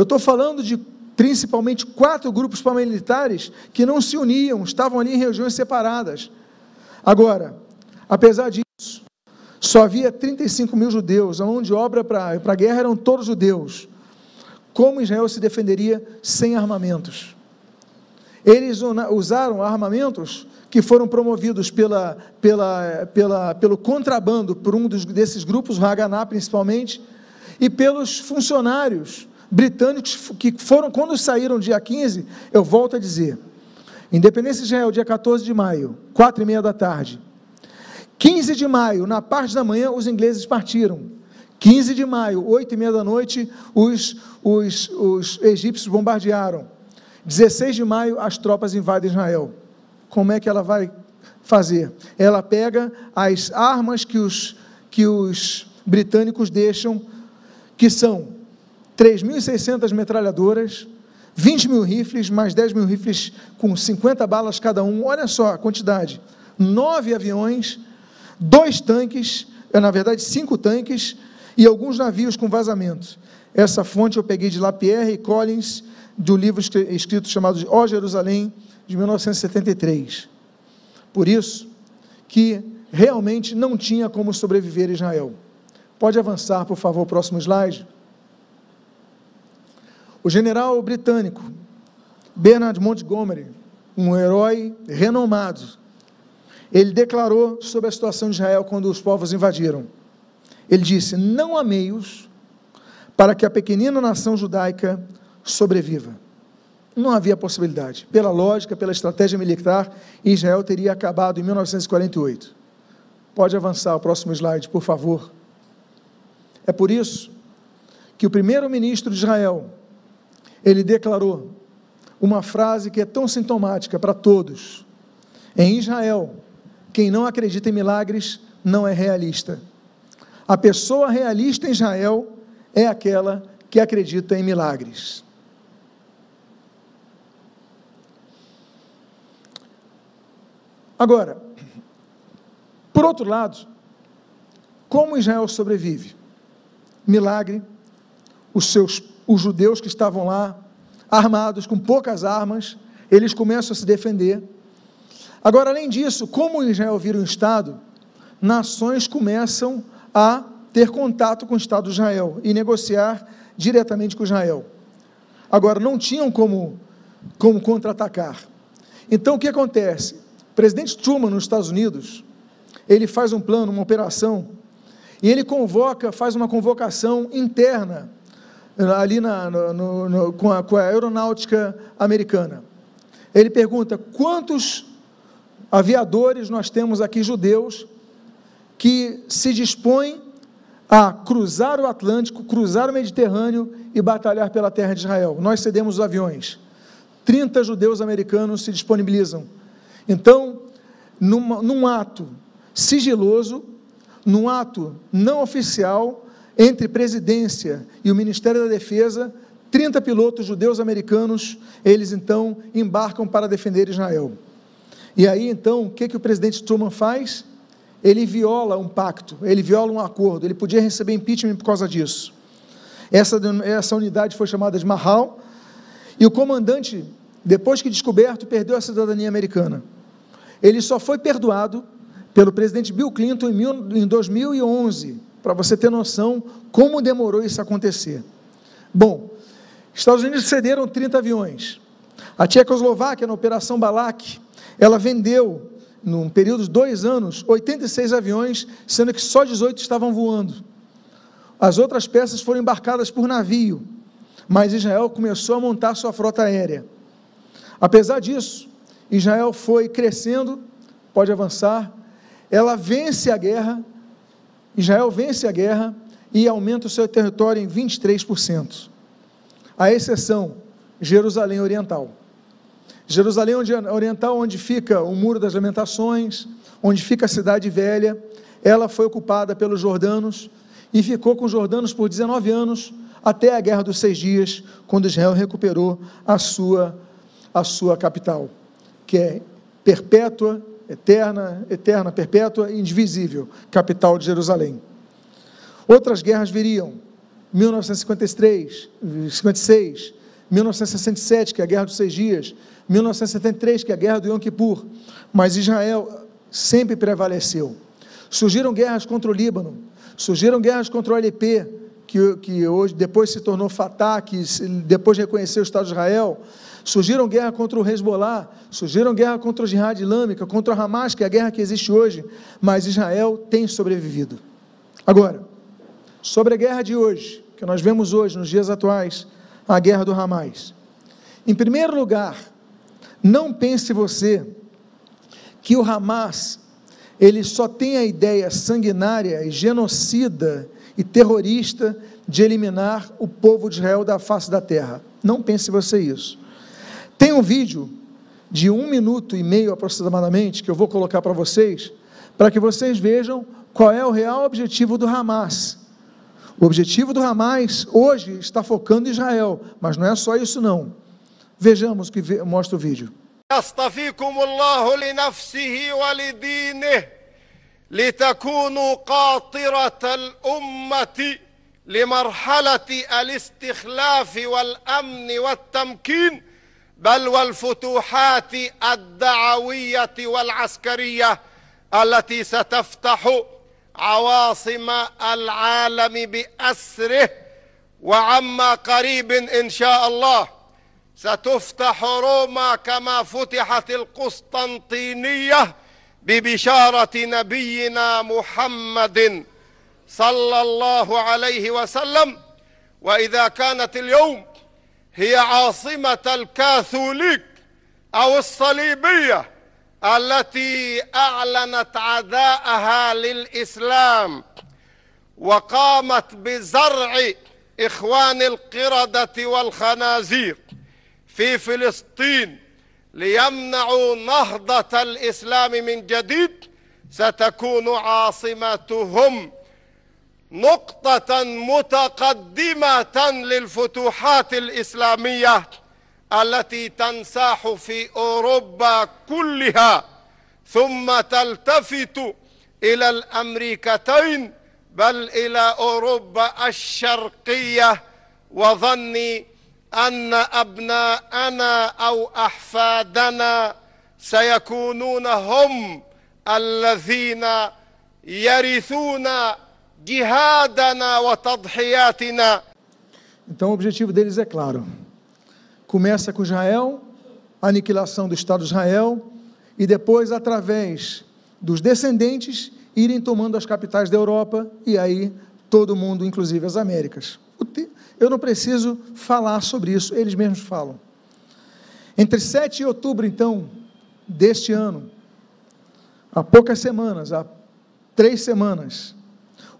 Eu estou falando de principalmente quatro grupos paramilitares que não se uniam, estavam ali em regiões separadas. Agora, apesar disso, só havia 35 mil judeus, a mão de obra para a guerra eram todos judeus. Como Israel se defenderia sem armamentos? Eles usaram armamentos que foram promovidos pela, pela, pela, pelo contrabando por um dos, desses grupos, o Haganá principalmente, e pelos funcionários britânicos que foram, quando saíram dia 15, eu volto a dizer, Independência de Israel, dia 14 de maio, quatro e meia da tarde. 15 de maio, na parte da manhã, os ingleses partiram. 15 de maio, oito e meia da noite, os, os, os egípcios bombardearam. 16 de maio, as tropas invadem Israel. Como é que ela vai fazer? Ela pega as armas que os, que os britânicos deixam, que são 3.600 metralhadoras, 20 mil rifles, mais 10 mil rifles com 50 balas cada um. Olha só a quantidade: nove aviões, dois tanques, é, na verdade, cinco tanques e alguns navios com vazamento. Essa fonte eu peguei de Lapierre e Collins, do livro escrito chamado Ó Jerusalém, de 1973. Por isso que realmente não tinha como sobreviver Israel. Pode avançar, por favor, o próximo slide. O general britânico Bernard Montgomery, um herói renomado, ele declarou sobre a situação de Israel quando os povos invadiram. Ele disse: Não há meios para que a pequenina nação judaica sobreviva. Não havia possibilidade. Pela lógica, pela estratégia militar, Israel teria acabado em 1948. Pode avançar o próximo slide, por favor. É por isso que o primeiro-ministro de Israel, ele declarou uma frase que é tão sintomática para todos. Em Israel, quem não acredita em milagres não é realista. A pessoa realista em Israel é aquela que acredita em milagres. Agora, por outro lado, como Israel sobrevive? Milagre, os seus os judeus que estavam lá, armados com poucas armas, eles começam a se defender. Agora, além disso, como Israel vira um Estado, nações começam a ter contato com o Estado de Israel e negociar diretamente com Israel. Agora, não tinham como, como contra-atacar. Então, o que acontece? O presidente Truman, nos Estados Unidos, ele faz um plano, uma operação, e ele convoca, faz uma convocação interna ali na, no, no, com, a, com a aeronáutica americana. Ele pergunta: quantos aviadores nós temos aqui judeus que se dispõem a cruzar o Atlântico, cruzar o Mediterrâneo e batalhar pela terra de Israel? Nós cedemos os aviões. 30 judeus americanos se disponibilizam. Então, num, num ato sigiloso, num ato não oficial, entre presidência e o Ministério da Defesa, 30 pilotos judeus americanos, eles então embarcam para defender Israel. E aí então, o que, que o presidente Truman faz? Ele viola um pacto, ele viola um acordo, ele podia receber impeachment por causa disso. Essa, essa unidade foi chamada de Mahal, e o comandante, depois que descoberto, perdeu a cidadania americana. Ele só foi perdoado pelo presidente Bill Clinton em, mil, em 2011, para você ter noção como demorou isso acontecer. Bom, Estados Unidos cederam 30 aviões. A Tchecoslováquia, na Operação Balak, ela vendeu, num período de dois anos, 86 aviões, sendo que só 18 estavam voando. As outras peças foram embarcadas por navio, mas Israel começou a montar sua frota aérea. Apesar disso, Israel foi crescendo, pode avançar, ela vence a guerra, Israel vence a guerra e aumenta o seu território em 23%. A exceção, Jerusalém Oriental. Jerusalém Oriental, onde fica o Muro das Lamentações, onde fica a Cidade Velha, ela foi ocupada pelos jordanos e ficou com os jordanos por 19 anos, até a Guerra dos Seis Dias, quando Israel recuperou a sua, a sua capital, que é perpétua, eterna, eterna, perpétua e indivisível, capital de Jerusalém. Outras guerras viriam, 1953, 56, 1967, que é a Guerra dos Seis Dias, 1973, que é a Guerra do Yom Kippur, mas Israel sempre prevaleceu. Surgiram guerras contra o Líbano, surgiram guerras contra o LP, que, que hoje depois se tornou Fatah, que depois reconheceu o Estado de Israel. Surgiram guerra contra o Hezbollah, surgiram guerra contra o Jihad Islâmica, contra o Hamas, que é a guerra que existe hoje, mas Israel tem sobrevivido. Agora, sobre a guerra de hoje, que nós vemos hoje, nos dias atuais, a guerra do Hamas. Em primeiro lugar, não pense você que o Hamas ele só tem a ideia sanguinária e genocida e terrorista de eliminar o povo de Israel da face da terra. Não pense você isso. Tem um vídeo de um minuto e meio aproximadamente que eu vou colocar para vocês, para que vocês vejam qual é o real objetivo do Hamas. O objetivo do Hamas hoje está focando em Israel, mas não é só isso não. Vejamos o que mostra o vídeo. يصطفيكم الله لنفسه ولدينه لتكونوا قاطرة الأمة لمرحلة الاستخلاف والأمن والتمكين بل والفتوحات الدعوية والعسكرية التي ستفتح عواصم العالم بأسره وعما قريب إن شاء الله. ستفتح روما كما فتحت القسطنطينية ببشارة نبينا محمد صلى الله عليه وسلم. وإذا كانت اليوم هي عاصمة الكاثوليك أو الصليبية التي أعلنت عداءها للإسلام وقامت بزرع إخوان القردة والخنازير في فلسطين ليمنعوا نهضة الإسلام من جديد. ستكون عاصمتهم نقطة متقدمة للفتوحات الإسلامية التي تنساح في أوروبا كلها ثم تلتفت إلى الأمريكتين بل إلى أوروبا الشرقية. وظني أن أبناءنا أو أحفادنا سيكونون هم الذين يرثون Então o objetivo deles é claro. Começa com Israel, a aniquilação do Estado de Israel, e depois, através dos descendentes, irem tomando as capitais da Europa e aí todo mundo, inclusive as Américas. Eu não preciso falar sobre isso, eles mesmos falam. Entre 7 e outubro, então, deste ano, há poucas semanas, há três semanas,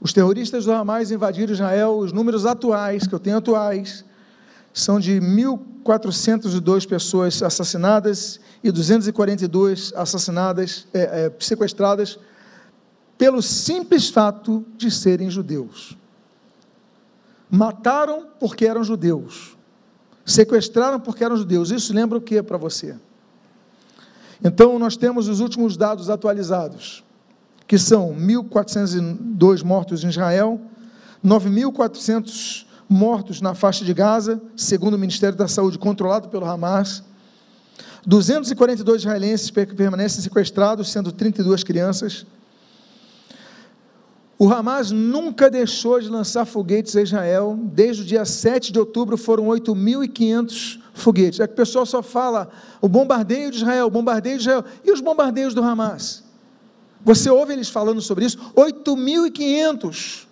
os terroristas do Hamas invadiram Israel, os números atuais, que eu tenho atuais, são de 1.402 pessoas assassinadas e 242 assassinadas, é, é, sequestradas, pelo simples fato de serem judeus. Mataram porque eram judeus. Sequestraram porque eram judeus. Isso lembra o que para você? Então, nós temos os últimos dados atualizados, que são 1.402 mortos em Israel, 9.400 mortos na faixa de Gaza, segundo o Ministério da Saúde, controlado pelo Hamas. 242 israelenses permanecem sequestrados, sendo 32 crianças. O Hamas nunca deixou de lançar foguetes a Israel. Desde o dia 7 de outubro foram 8.500 foguetes. É que o pessoal só fala o bombardeio de Israel, o bombardeio de Israel. E os bombardeios do Hamas? Você ouve eles falando sobre isso? 8.500.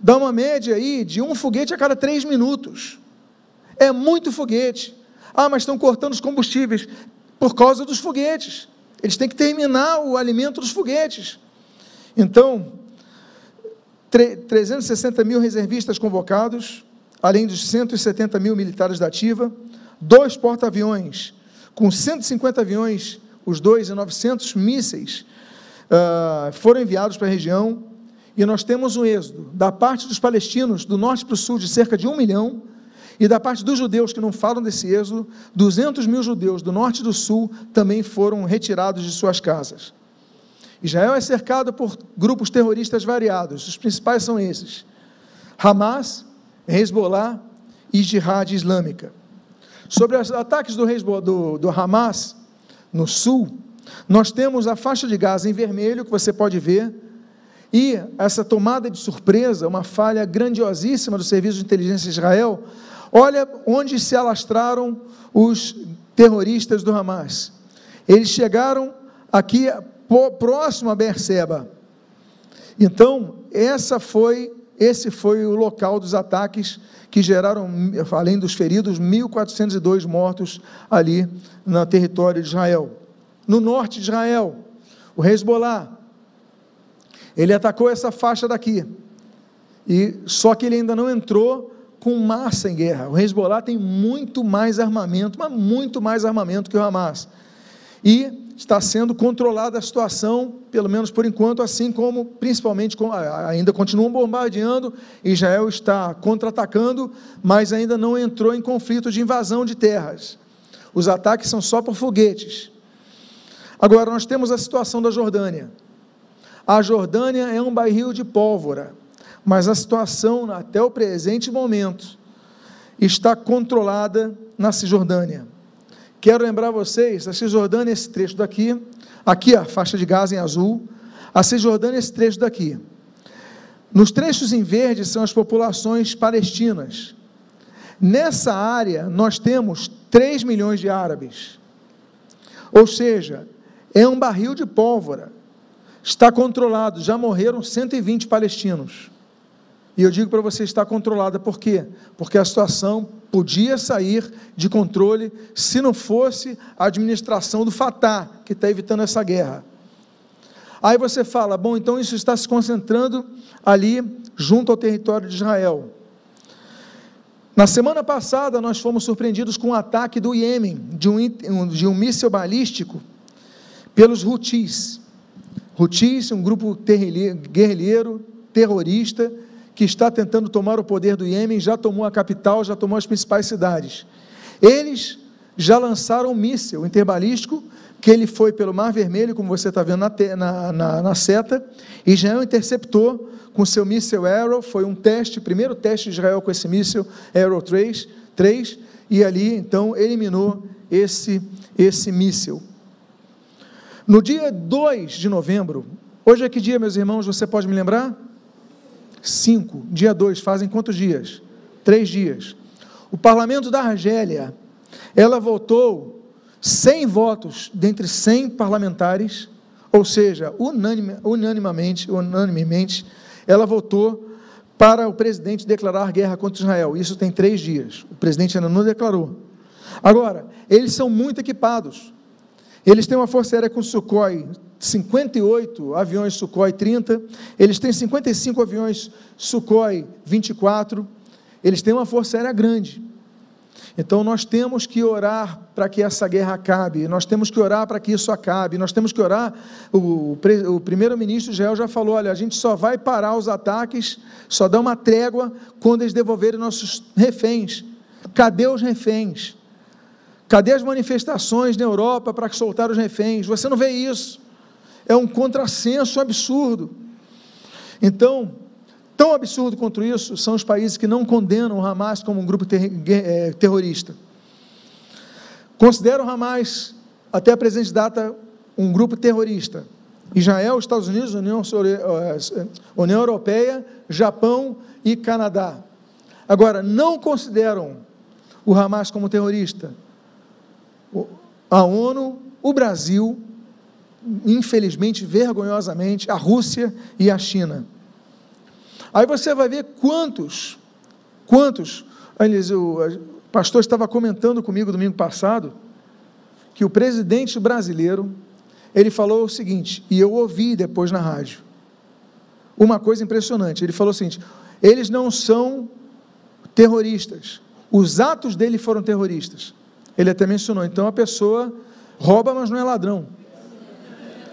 Dá uma média aí de um foguete a cada três minutos. É muito foguete. Ah, mas estão cortando os combustíveis por causa dos foguetes. Eles têm que terminar o alimento dos foguetes. Então, 360 mil reservistas convocados, além dos 170 mil militares da ativa, dois porta-aviões, com 150 aviões, os dois e 900 mísseis, uh, foram enviados para a região, e nós temos um êxodo da parte dos palestinos, do norte para o sul, de cerca de um milhão, e da parte dos judeus que não falam desse êxodo, 200 mil judeus do norte e do sul também foram retirados de suas casas. Israel é cercado por grupos terroristas variados. Os principais são esses: Hamas, Hezbollah e Jihad Islâmica. Sobre os ataques do, do, do Hamas no sul, nós temos a faixa de Gaza em vermelho, que você pode ver, e essa tomada de surpresa, uma falha grandiosíssima do Serviço de Inteligência de Israel. Olha onde se alastraram os terroristas do Hamas. Eles chegaram aqui próximo a Berseba. Então, essa foi, esse foi o local dos ataques que geraram, além dos feridos, 1.402 mortos ali no território de Israel. No norte de Israel, o Hezbollah, ele atacou essa faixa daqui. E só que ele ainda não entrou com massa em guerra. O Hezbollah tem muito mais armamento, mas muito mais armamento que o Hamas. E está sendo controlada a situação, pelo menos por enquanto, assim como, principalmente, ainda continuam bombardeando, Israel está contra-atacando, mas ainda não entrou em conflito de invasão de terras. Os ataques são só por foguetes. Agora, nós temos a situação da Jordânia. A Jordânia é um barril de pólvora, mas a situação, até o presente momento, está controlada na Cisjordânia. Quero lembrar vocês, a Cisjordânia, esse trecho daqui, aqui a faixa de Gaza em azul, a Cisjordânia, esse trecho daqui. Nos trechos em verde são as populações palestinas. Nessa área, nós temos 3 milhões de árabes. Ou seja, é um barril de pólvora. Está controlado, já morreram 120 palestinos. E eu digo para você, está controlada, por quê? Porque a situação podia sair de controle se não fosse a administração do Fatah, que está evitando essa guerra. Aí você fala, bom, então isso está se concentrando ali junto ao território de Israel. Na semana passada, nós fomos surpreendidos com um ataque do Iêmen, de um, de um míssil balístico, pelos Houthis. Houthis, um grupo guerrilheiro, terrorista, que está tentando tomar o poder do Iêmen, já tomou a capital, já tomou as principais cidades. Eles já lançaram um míssil interbalístico, que ele foi pelo Mar Vermelho, como você está vendo na, na, na, na seta, e Israel interceptou com seu míssil Arrow, foi um teste, primeiro teste de Israel com esse míssil Arrow 3, 3 e ali então eliminou esse, esse míssil. No dia 2 de novembro, hoje é que dia, meus irmãos, você pode me lembrar? Cinco. Dia dois, fazem quantos dias? Três dias. O parlamento da Argélia, ela votou 100 votos dentre 100 parlamentares, ou seja, unanimamente, unanimemente, ela votou para o presidente declarar guerra contra Israel. Isso tem três dias. O presidente ainda não declarou. Agora, eles são muito equipados. Eles têm uma força aérea com Sukhoi 58 aviões Sukhoi 30, eles têm 55 aviões Sukhoi 24, eles têm uma força aérea grande. Então nós temos que orar para que essa guerra acabe, nós temos que orar para que isso acabe, nós temos que orar. O, o primeiro-ministro Israel já falou: olha, a gente só vai parar os ataques, só dá uma trégua quando eles devolverem nossos reféns. Cadê os reféns? Cadê as manifestações na Europa para soltar os reféns? Você não vê isso. É um contrassenso absurdo. Então, Tão absurdo quanto isso são os países que não condenam o Hamas como um grupo ter é, terrorista. Consideram o Hamas, até a presente data, um grupo terrorista. Israel, Estados Unidos, União, é, União Europeia, Japão e Canadá. Agora, não consideram o Hamas como terrorista. A ONU, o Brasil, infelizmente, vergonhosamente, a Rússia e a Aí você vai ver quantos, quantos, o pastor estava comentando comigo domingo passado, que o presidente brasileiro, ele falou o seguinte, e eu ouvi depois na rádio, uma coisa impressionante, ele falou o seguinte, eles não são terroristas, os atos dele foram terroristas, ele até mencionou, então a pessoa rouba, mas não é ladrão,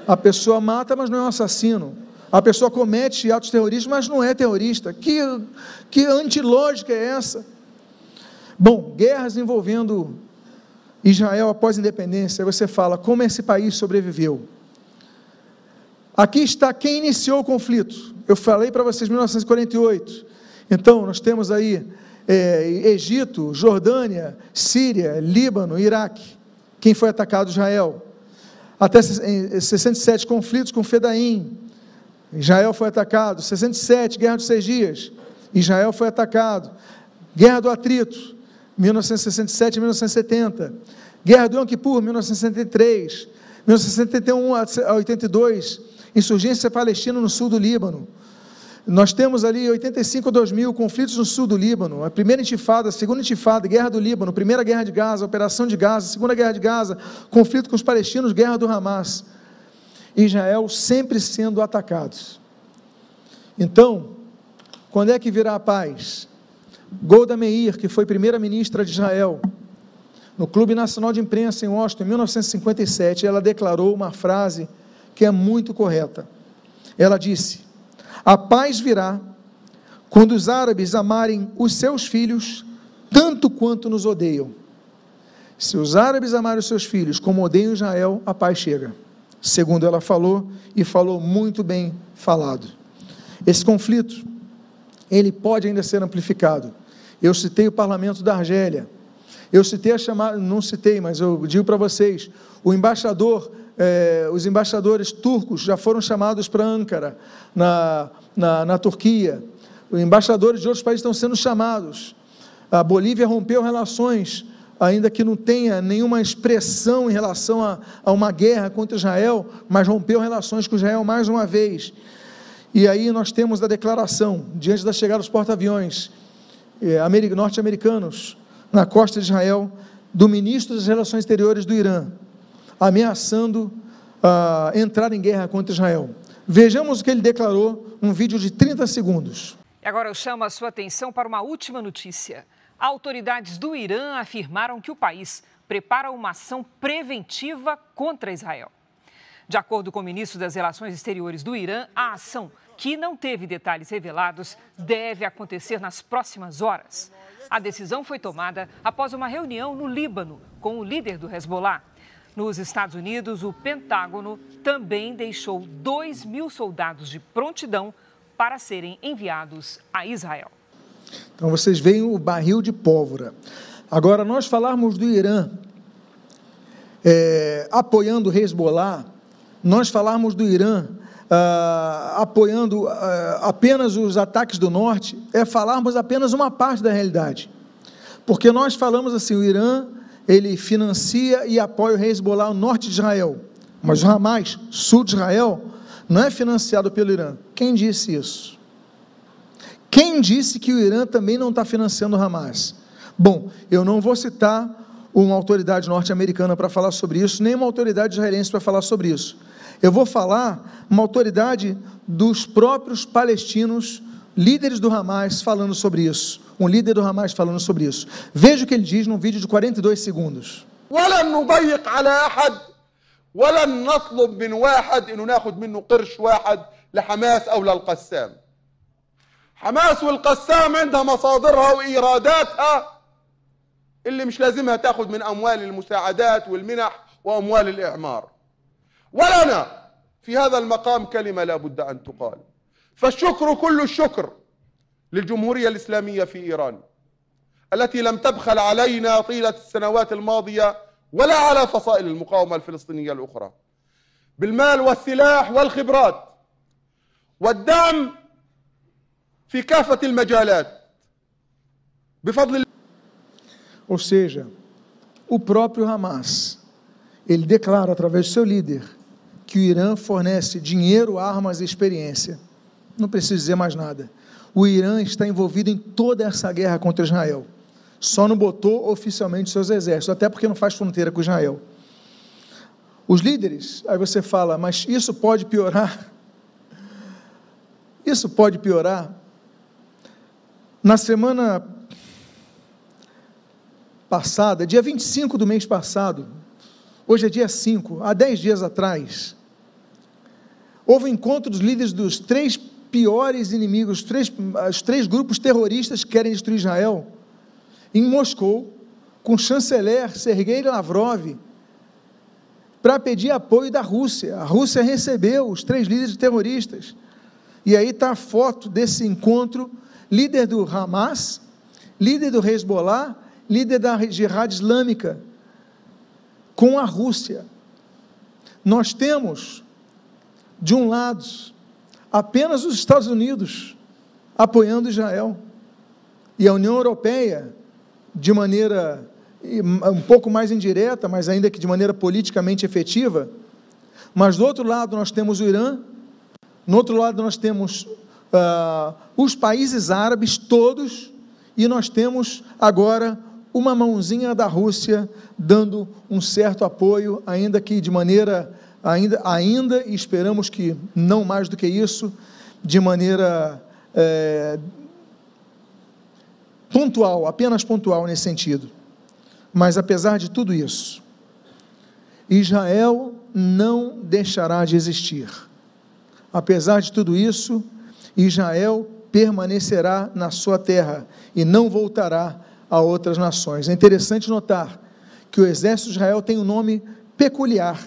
a pessoa mata, mas não é um assassino, a pessoa comete atos terroristas, mas não é terrorista. Que, que antilógica é essa? Bom, guerras envolvendo Israel após a independência, você fala como esse país sobreviveu. Aqui está quem iniciou o conflito. Eu falei para vocês em 1948. Então, nós temos aí é, Egito, Jordânia, Síria, Líbano, Iraque. Quem foi atacado? Israel. Até 67 conflitos com Fedaim, Israel foi atacado. 67, Guerra dos Seis Dias. Israel foi atacado. Guerra do Atrito, 1967 e 1970. Guerra do Yom Kippur, 1963. 1971 a 82, insurgência palestina no sul do Líbano. Nós temos ali 85 a 2000 conflitos no sul do Líbano, a primeira intifada, a segunda intifada, guerra do Líbano, primeira guerra de Gaza, operação de Gaza, segunda guerra de Gaza, conflito com os palestinos, guerra do Hamas. Israel sempre sendo atacados. Então, quando é que virá a paz? Golda Meir, que foi primeira-ministra de Israel, no Clube Nacional de Imprensa em Washington, em 1957, ela declarou uma frase que é muito correta. Ela disse: A paz virá quando os árabes amarem os seus filhos tanto quanto nos odeiam. Se os árabes amarem os seus filhos como odeiam Israel, a paz chega segundo ela falou, e falou muito bem falado. Esse conflito, ele pode ainda ser amplificado. Eu citei o parlamento da Argélia, eu citei a chamada, não citei, mas eu digo para vocês, o embaixador, eh, os embaixadores turcos já foram chamados para Ankara, na, na, na Turquia, os embaixadores de outros países estão sendo chamados. A Bolívia rompeu relações ainda que não tenha nenhuma expressão em relação a, a, uma guerra contra Israel, mas rompeu relações com Israel mais uma vez. E aí nós temos a declaração, diante da chegada dos porta-aviões eh, norte-americanos na costa de Israel, do ministro das Relações Exteriores do Irã, ameaçando ah, entrar em guerra contra Israel. Vejamos o que ele declarou num vídeo de 30 segundos. Agora eu chamo a sua atenção para uma última notícia. Autoridades do Irã afirmaram que o país prepara uma ação preventiva contra Israel. De acordo com o ministro das Relações Exteriores do Irã, a ação, que não teve detalhes revelados, deve acontecer nas próximas horas. A decisão foi tomada após uma reunião no Líbano com o líder do Hezbollah. Nos Estados Unidos, o Pentágono também deixou 2 mil soldados de prontidão para serem enviados a Israel. Então vocês veem o barril de pólvora. Agora, nós falarmos do Irã é, apoiando Hezbollah, nós falarmos do Irã ah, apoiando ah, apenas os ataques do norte, é falarmos apenas uma parte da realidade. Porque nós falamos assim, o Irã, ele financia e apoia o Hezbollah no norte de Israel, mas o Hamas, sul de Israel, não é financiado pelo Irã. Quem disse isso? Quem disse que o Irã também não está financiando o Hamas? Bom, eu não vou citar uma autoridade norte-americana para falar sobre isso, nem uma autoridade israelense para falar sobre isso. Eu vou falar uma autoridade dos próprios palestinos líderes do Hamas falando sobre isso. Um líder do Hamas falando sobre isso. Veja o que ele diz num vídeo de 42 segundos. ولن نضيق على أحد ولن نطلب من واحد إنه ناخذ منه قرش واحد لحماس أو للقسام حماس والقسام عندها مصادرها وإيراداتها اللي مش لازمها تاخذ من أموال المساعدات والمنح وأموال الإعمار ولنا في هذا المقام كلمة لا بد أن تقال فالشكر كل الشكر للجمهورية الإسلامية في إيران التي لم تبخل علينا طيلة السنوات الماضية ولا على فصائل المقاومة الفلسطينية الأخرى بالمال والسلاح والخبرات والدعم في كافة المجالات بفضل Ou seja, o próprio Hamas, ele declara através do seu líder que o Irã fornece dinheiro, armas e experiência. Não preciso dizer mais nada. O Irã está envolvido em toda essa guerra contra Israel. Só não botou oficialmente seus exércitos, até porque não faz fronteira com Israel. Os líderes, aí você fala, mas isso pode piorar. <laughs> Isso pode piorar. Na semana passada, dia 25 do mês passado, hoje é dia 5, há 10 dias atrás, houve um encontro dos líderes dos três piores inimigos, três, os três grupos terroristas que querem destruir Israel, em Moscou, com o chanceler Sergei Lavrov, para pedir apoio da Rússia. A Rússia recebeu os três líderes terroristas. E aí está a foto desse encontro: líder do Hamas, líder do Hezbollah, líder da Jihad Islâmica, com a Rússia. Nós temos, de um lado, apenas os Estados Unidos apoiando Israel e a União Europeia, de maneira um pouco mais indireta, mas ainda que de maneira politicamente efetiva. Mas do outro lado nós temos o Irã, no outro lado nós temos uh, os países árabes todos, e nós temos agora uma mãozinha da Rússia dando um certo apoio, ainda que de maneira, ainda, ainda esperamos que não mais do que isso, de maneira é, pontual, apenas pontual nesse sentido. Mas apesar de tudo isso, Israel não deixará de existir. Apesar de tudo isso, Israel permanecerá na sua terra e não voltará a outras nações. É interessante notar que o exército de Israel tem um nome peculiar.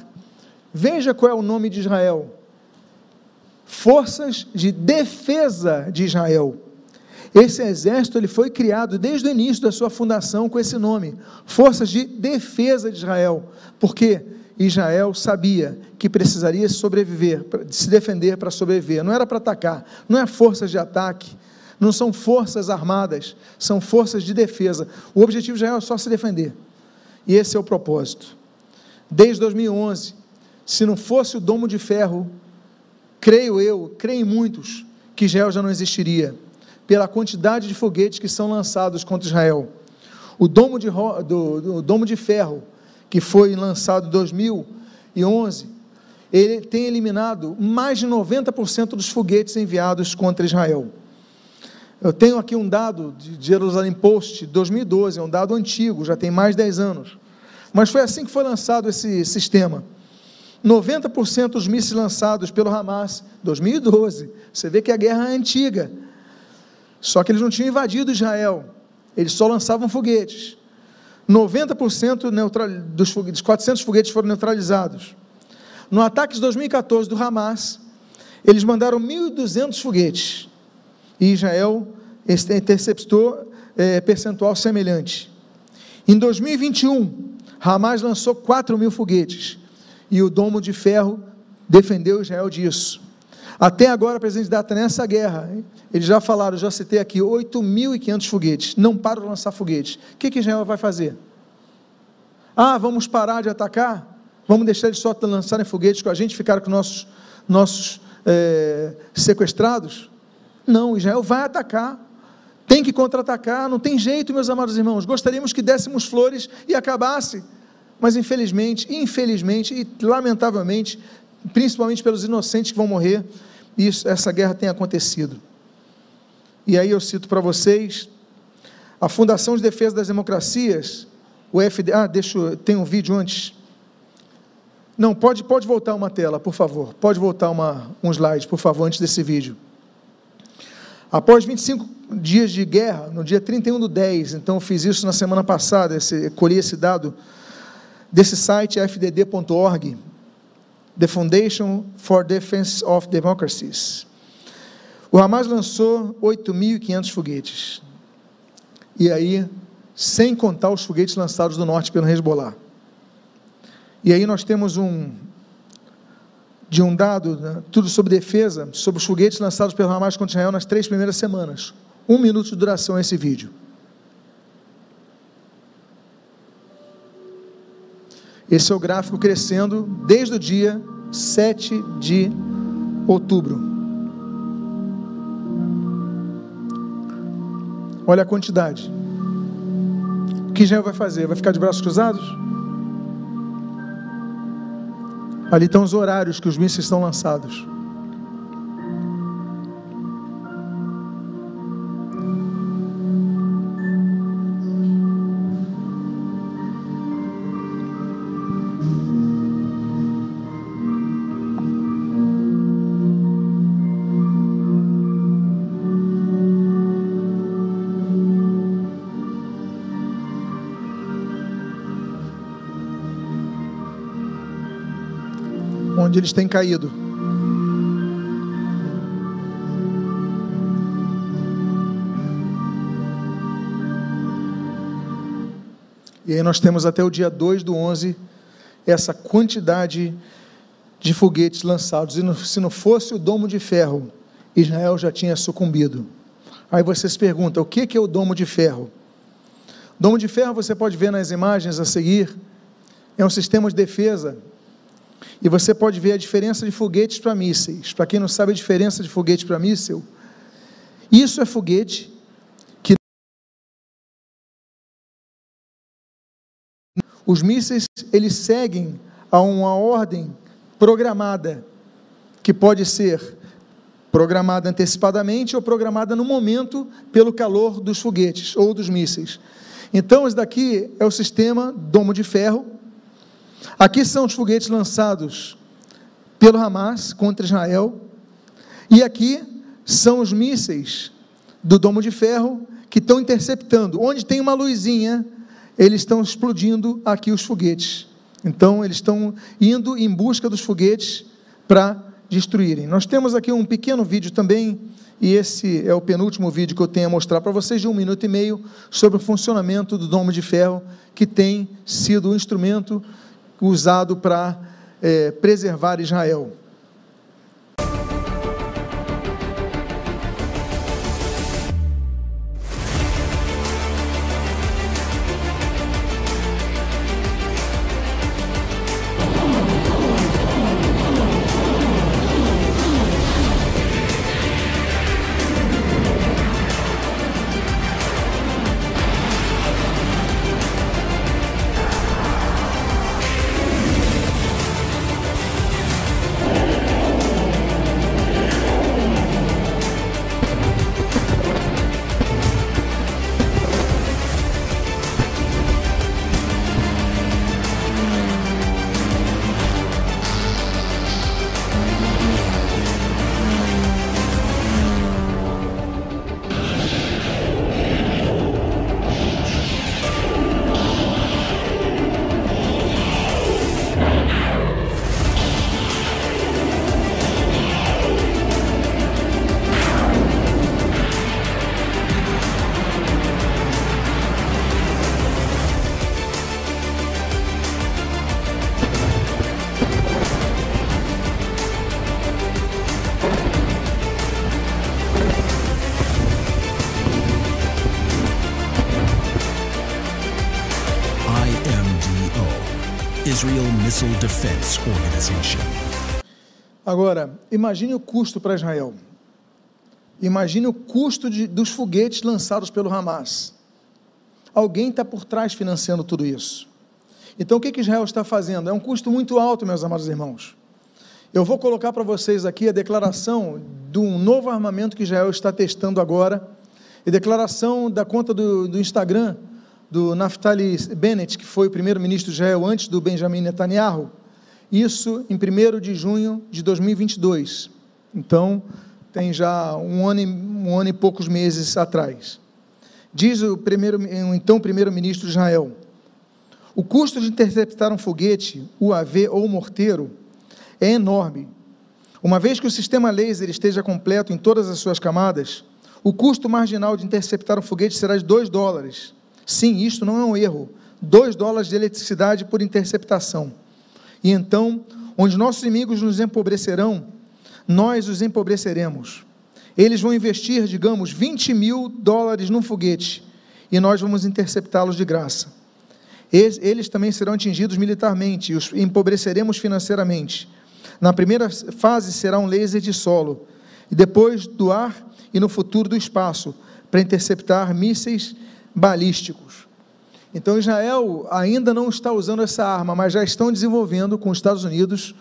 Veja qual é o nome de Israel: Forças de Defesa de Israel. Esse exército ele foi criado desde o início da sua fundação com esse nome, Forças de Defesa de Israel, porque Israel sabia que precisaria sobreviver, se defender para sobreviver, não era para atacar, não é forças de ataque, não são forças armadas, são forças de defesa. O objetivo de Israel é só se defender, e esse é o propósito. Desde 2011, se não fosse o domo de ferro, creio eu, creio muitos, que Israel já não existiria pela quantidade de foguetes que são lançados contra Israel. O domo de, do, do domo de ferro, que foi lançado em 2011, ele tem eliminado mais de 90% dos foguetes enviados contra Israel. Eu tenho aqui um dado de Jerusalém Post, 2012, é um dado antigo, já tem mais de 10 anos. Mas foi assim que foi lançado esse sistema. 90% dos mísseis lançados pelo Hamas, 2012. Você vê que a guerra é antiga. Só que eles não tinham invadido Israel, eles só lançavam foguetes. 90% neutral, dos, foguetes, 400 foguetes foram neutralizados. No ataque de 2014 do Hamas, eles mandaram 1.200 foguetes. E Israel interceptou é, percentual semelhante. Em 2021, Hamas lançou 4 mil foguetes. E o Domo de Ferro defendeu Israel disso. Até agora, presidente Data, nessa guerra, eles já falaram, já citei aqui, 8.500 foguetes, não param de lançar foguetes. O que, que Israel vai fazer? Ah, vamos parar de atacar? Vamos deixar eles só lançarem foguetes com a gente, ficar com nossos, nossos é, sequestrados? Não, Israel vai atacar. Tem que contra-atacar, não tem jeito, meus amados irmãos. Gostaríamos que dessemos flores e acabasse. Mas infelizmente, infelizmente e lamentavelmente, principalmente pelos inocentes que vão morrer, isso, essa guerra tem acontecido. E aí eu cito para vocês a Fundação de Defesa das Democracias, o FD. Ah, deixa. Tem um vídeo antes. Não, pode, pode voltar uma tela, por favor. Pode voltar uma, um slide, por favor, antes desse vídeo. Após 25 dias de guerra, no dia 31 do 10, então eu fiz isso na semana passada, esse, colhi esse dado desse site fdd.org, The Foundation for Defense of Democracies. O Hamas lançou 8.500 foguetes. E aí, sem contar os foguetes lançados do norte pelo Hezbollah. E aí nós temos um de um dado, né, tudo sobre defesa, sobre os foguetes lançados pelo Hamas contra Israel nas três primeiras semanas. Um minuto de duração esse vídeo. Esse é o gráfico crescendo desde o dia 7 de outubro. Olha a quantidade. O que Israel vai fazer? Vai ficar de braços cruzados? Ali estão os horários que os mísseis estão lançados. Onde eles têm caído. E aí nós temos até o dia 2 do 11 essa quantidade de foguetes lançados. E se não fosse o domo de ferro, Israel já tinha sucumbido. Aí você se pergunta, o que é o domo de ferro? Domo de ferro você pode ver nas imagens a seguir. É um sistema de defesa e você pode ver a diferença de foguetes para mísseis. Para quem não sabe a diferença de foguete para míssil, isso é foguete que os mísseis eles seguem a uma ordem programada que pode ser programada antecipadamente ou programada no momento pelo calor dos foguetes ou dos mísseis. Então, esse daqui é o sistema domo de ferro, Aqui são os foguetes lançados pelo Hamas contra Israel. E aqui são os mísseis do domo de ferro que estão interceptando. Onde tem uma luzinha, eles estão explodindo aqui os foguetes. Então, eles estão indo em busca dos foguetes para destruírem. Nós temos aqui um pequeno vídeo também, e esse é o penúltimo vídeo que eu tenho a mostrar para vocês, de um minuto e meio, sobre o funcionamento do domo de ferro, que tem sido um instrumento usado para é, preservar Israel. Missile Defense Organization. Agora, imagine o custo para Israel. Imagine o custo de, dos foguetes lançados pelo Hamas. Alguém está por trás financiando tudo isso. Então, o que, que Israel está fazendo? É um custo muito alto, meus amados irmãos. Eu vou colocar para vocês aqui a declaração de um novo armamento que Israel está testando agora, e declaração da conta do, do Instagram do Naftali Bennett, que foi o primeiro-ministro de Israel antes do Benjamin Netanyahu, isso em 1 de junho de 2022. Então, tem já um ano, e, um ano e poucos meses atrás. Diz o primeiro, então primeiro-ministro de Israel: o custo de interceptar um foguete, UAV ou morteiro é enorme. Uma vez que o sistema laser esteja completo em todas as suas camadas, o custo marginal de interceptar um foguete será de 2 dólares. Sim, isto não é um erro. 2 dólares de eletricidade por interceptação. E então, onde nossos inimigos nos empobrecerão, nós os empobreceremos. Eles vão investir, digamos, 20 mil dólares num foguete e nós vamos interceptá-los de graça. Eles também serão atingidos militarmente e os empobreceremos financeiramente. Na primeira fase será um laser de solo, e depois do ar e no futuro do espaço, para interceptar mísseis balísticos. Então Israel ainda não está usando essa arma, mas já estão desenvolvendo com os Estados Unidos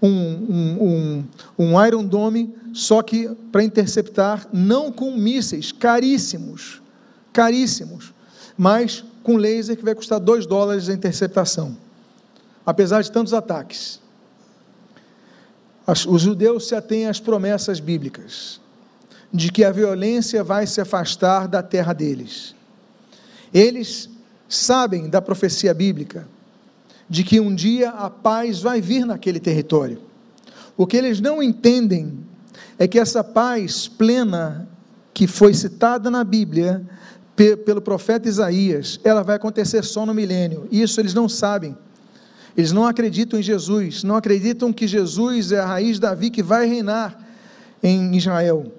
um, um, um, um Iron Dome, só que para interceptar, não com mísseis caríssimos, caríssimos, mas com laser que vai custar 2 dólares a interceptação, apesar de tantos ataques. Os judeus se atêm às promessas bíblicas de que a violência vai se afastar da terra deles. Eles sabem da profecia bíblica de que um dia a paz vai vir naquele território. O que eles não entendem é que essa paz plena que foi citada na Bíblia pelo profeta Isaías, ela vai acontecer só no milênio. Isso eles não sabem. Eles não acreditam em Jesus, não acreditam que Jesus é a raiz de Davi que vai reinar em Israel.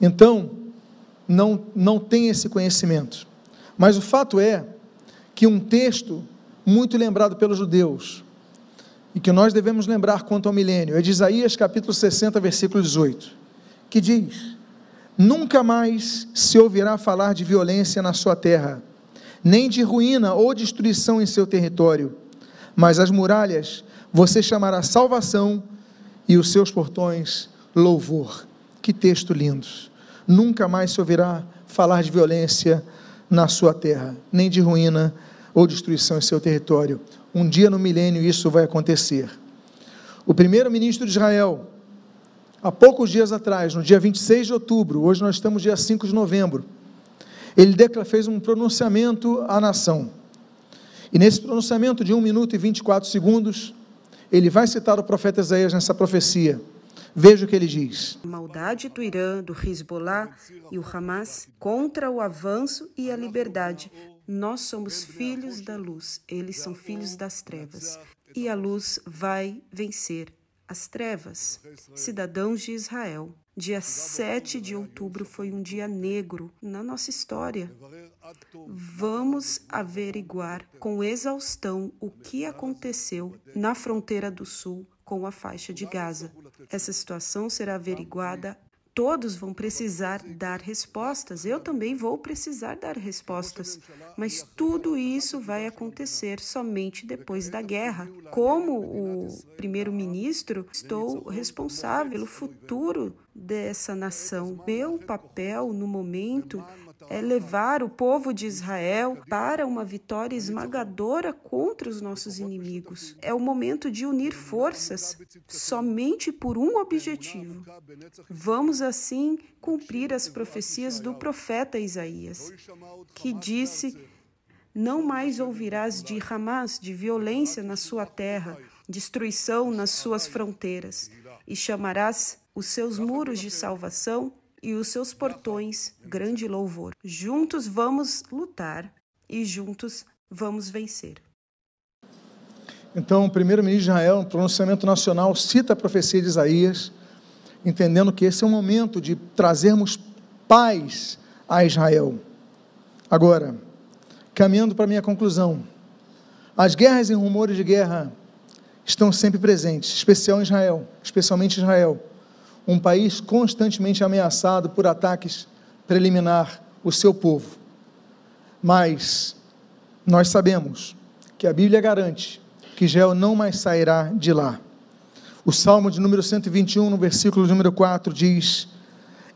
Então, não, não tem esse conhecimento. Mas o fato é que um texto muito lembrado pelos judeus, e que nós devemos lembrar quanto ao milênio, é de Isaías capítulo 60, versículo 18, que diz: Nunca mais se ouvirá falar de violência na sua terra, nem de ruína ou destruição em seu território, mas as muralhas você chamará salvação e os seus portões louvor. Que texto lindo! Nunca mais se ouvirá falar de violência na sua terra, nem de ruína ou destruição em seu território. Um dia no milênio isso vai acontecer. O primeiro-ministro de Israel, há poucos dias atrás, no dia 26 de outubro, hoje nós estamos dia 5 de novembro, ele fez um pronunciamento à nação. E nesse pronunciamento de 1 minuto e 24 segundos, ele vai citar o profeta Isaías nessa profecia. Veja o que ele diz. A maldade do Irã, do Hezbollah e o Hamas contra o avanço e a liberdade nós somos filhos da luz, eles são filhos das trevas. E a luz vai vencer as trevas. Cidadãos de Israel, dia 7 de outubro foi um dia negro na nossa história. Vamos averiguar com exaustão o que aconteceu na fronteira do sul com a faixa de Gaza. Essa situação será averiguada Todos vão precisar dar respostas, eu também vou precisar dar respostas, mas tudo isso vai acontecer somente depois da guerra. Como o primeiro-ministro, estou responsável pelo futuro dessa nação. Meu papel no momento é levar o povo de Israel para uma vitória esmagadora contra os nossos inimigos. É o momento de unir forças somente por um objetivo. Vamos assim cumprir as profecias do profeta Isaías, que disse: Não mais ouvirás de Hamas, de violência na sua terra, destruição nas suas fronteiras, e chamarás os seus muros de salvação e os seus portões grande louvor. Juntos vamos lutar e juntos vamos vencer. Então, o primeiro-ministro de Israel, no pronunciamento nacional, cita a profecia de Isaías, entendendo que esse é o momento de trazermos paz a Israel. Agora, caminhando para a minha conclusão, as guerras e rumores de guerra estão sempre presentes, especial em Israel, especialmente em Israel um país constantemente ameaçado por ataques preliminar o seu povo. Mas nós sabemos que a Bíblia garante que Israel não mais sairá de lá. O Salmo de número 121, no versículo número 4, diz: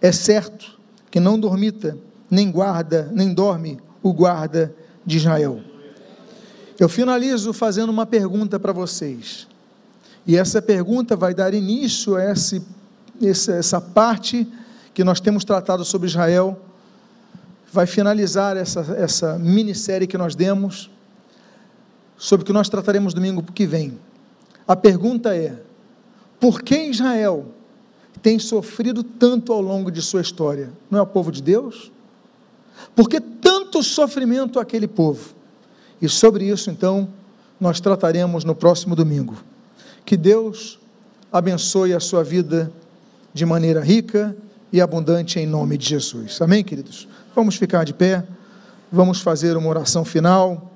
É certo que não dormita, nem guarda, nem dorme o guarda de Israel. Eu finalizo fazendo uma pergunta para vocês. E essa pergunta vai dar início a esse, essa, parte que nós temos tratado sobre Israel. Vai finalizar essa, essa minissérie que nós demos sobre o que nós trataremos domingo que vem. A pergunta é: por que Israel tem sofrido tanto ao longo de sua história? Não é o povo de Deus? Por que tanto sofrimento aquele povo? E sobre isso, então, nós trataremos no próximo domingo. Que Deus abençoe a sua vida de maneira rica e abundante em nome de Jesus. Amém, queridos? Vamos ficar de pé, vamos fazer uma oração final.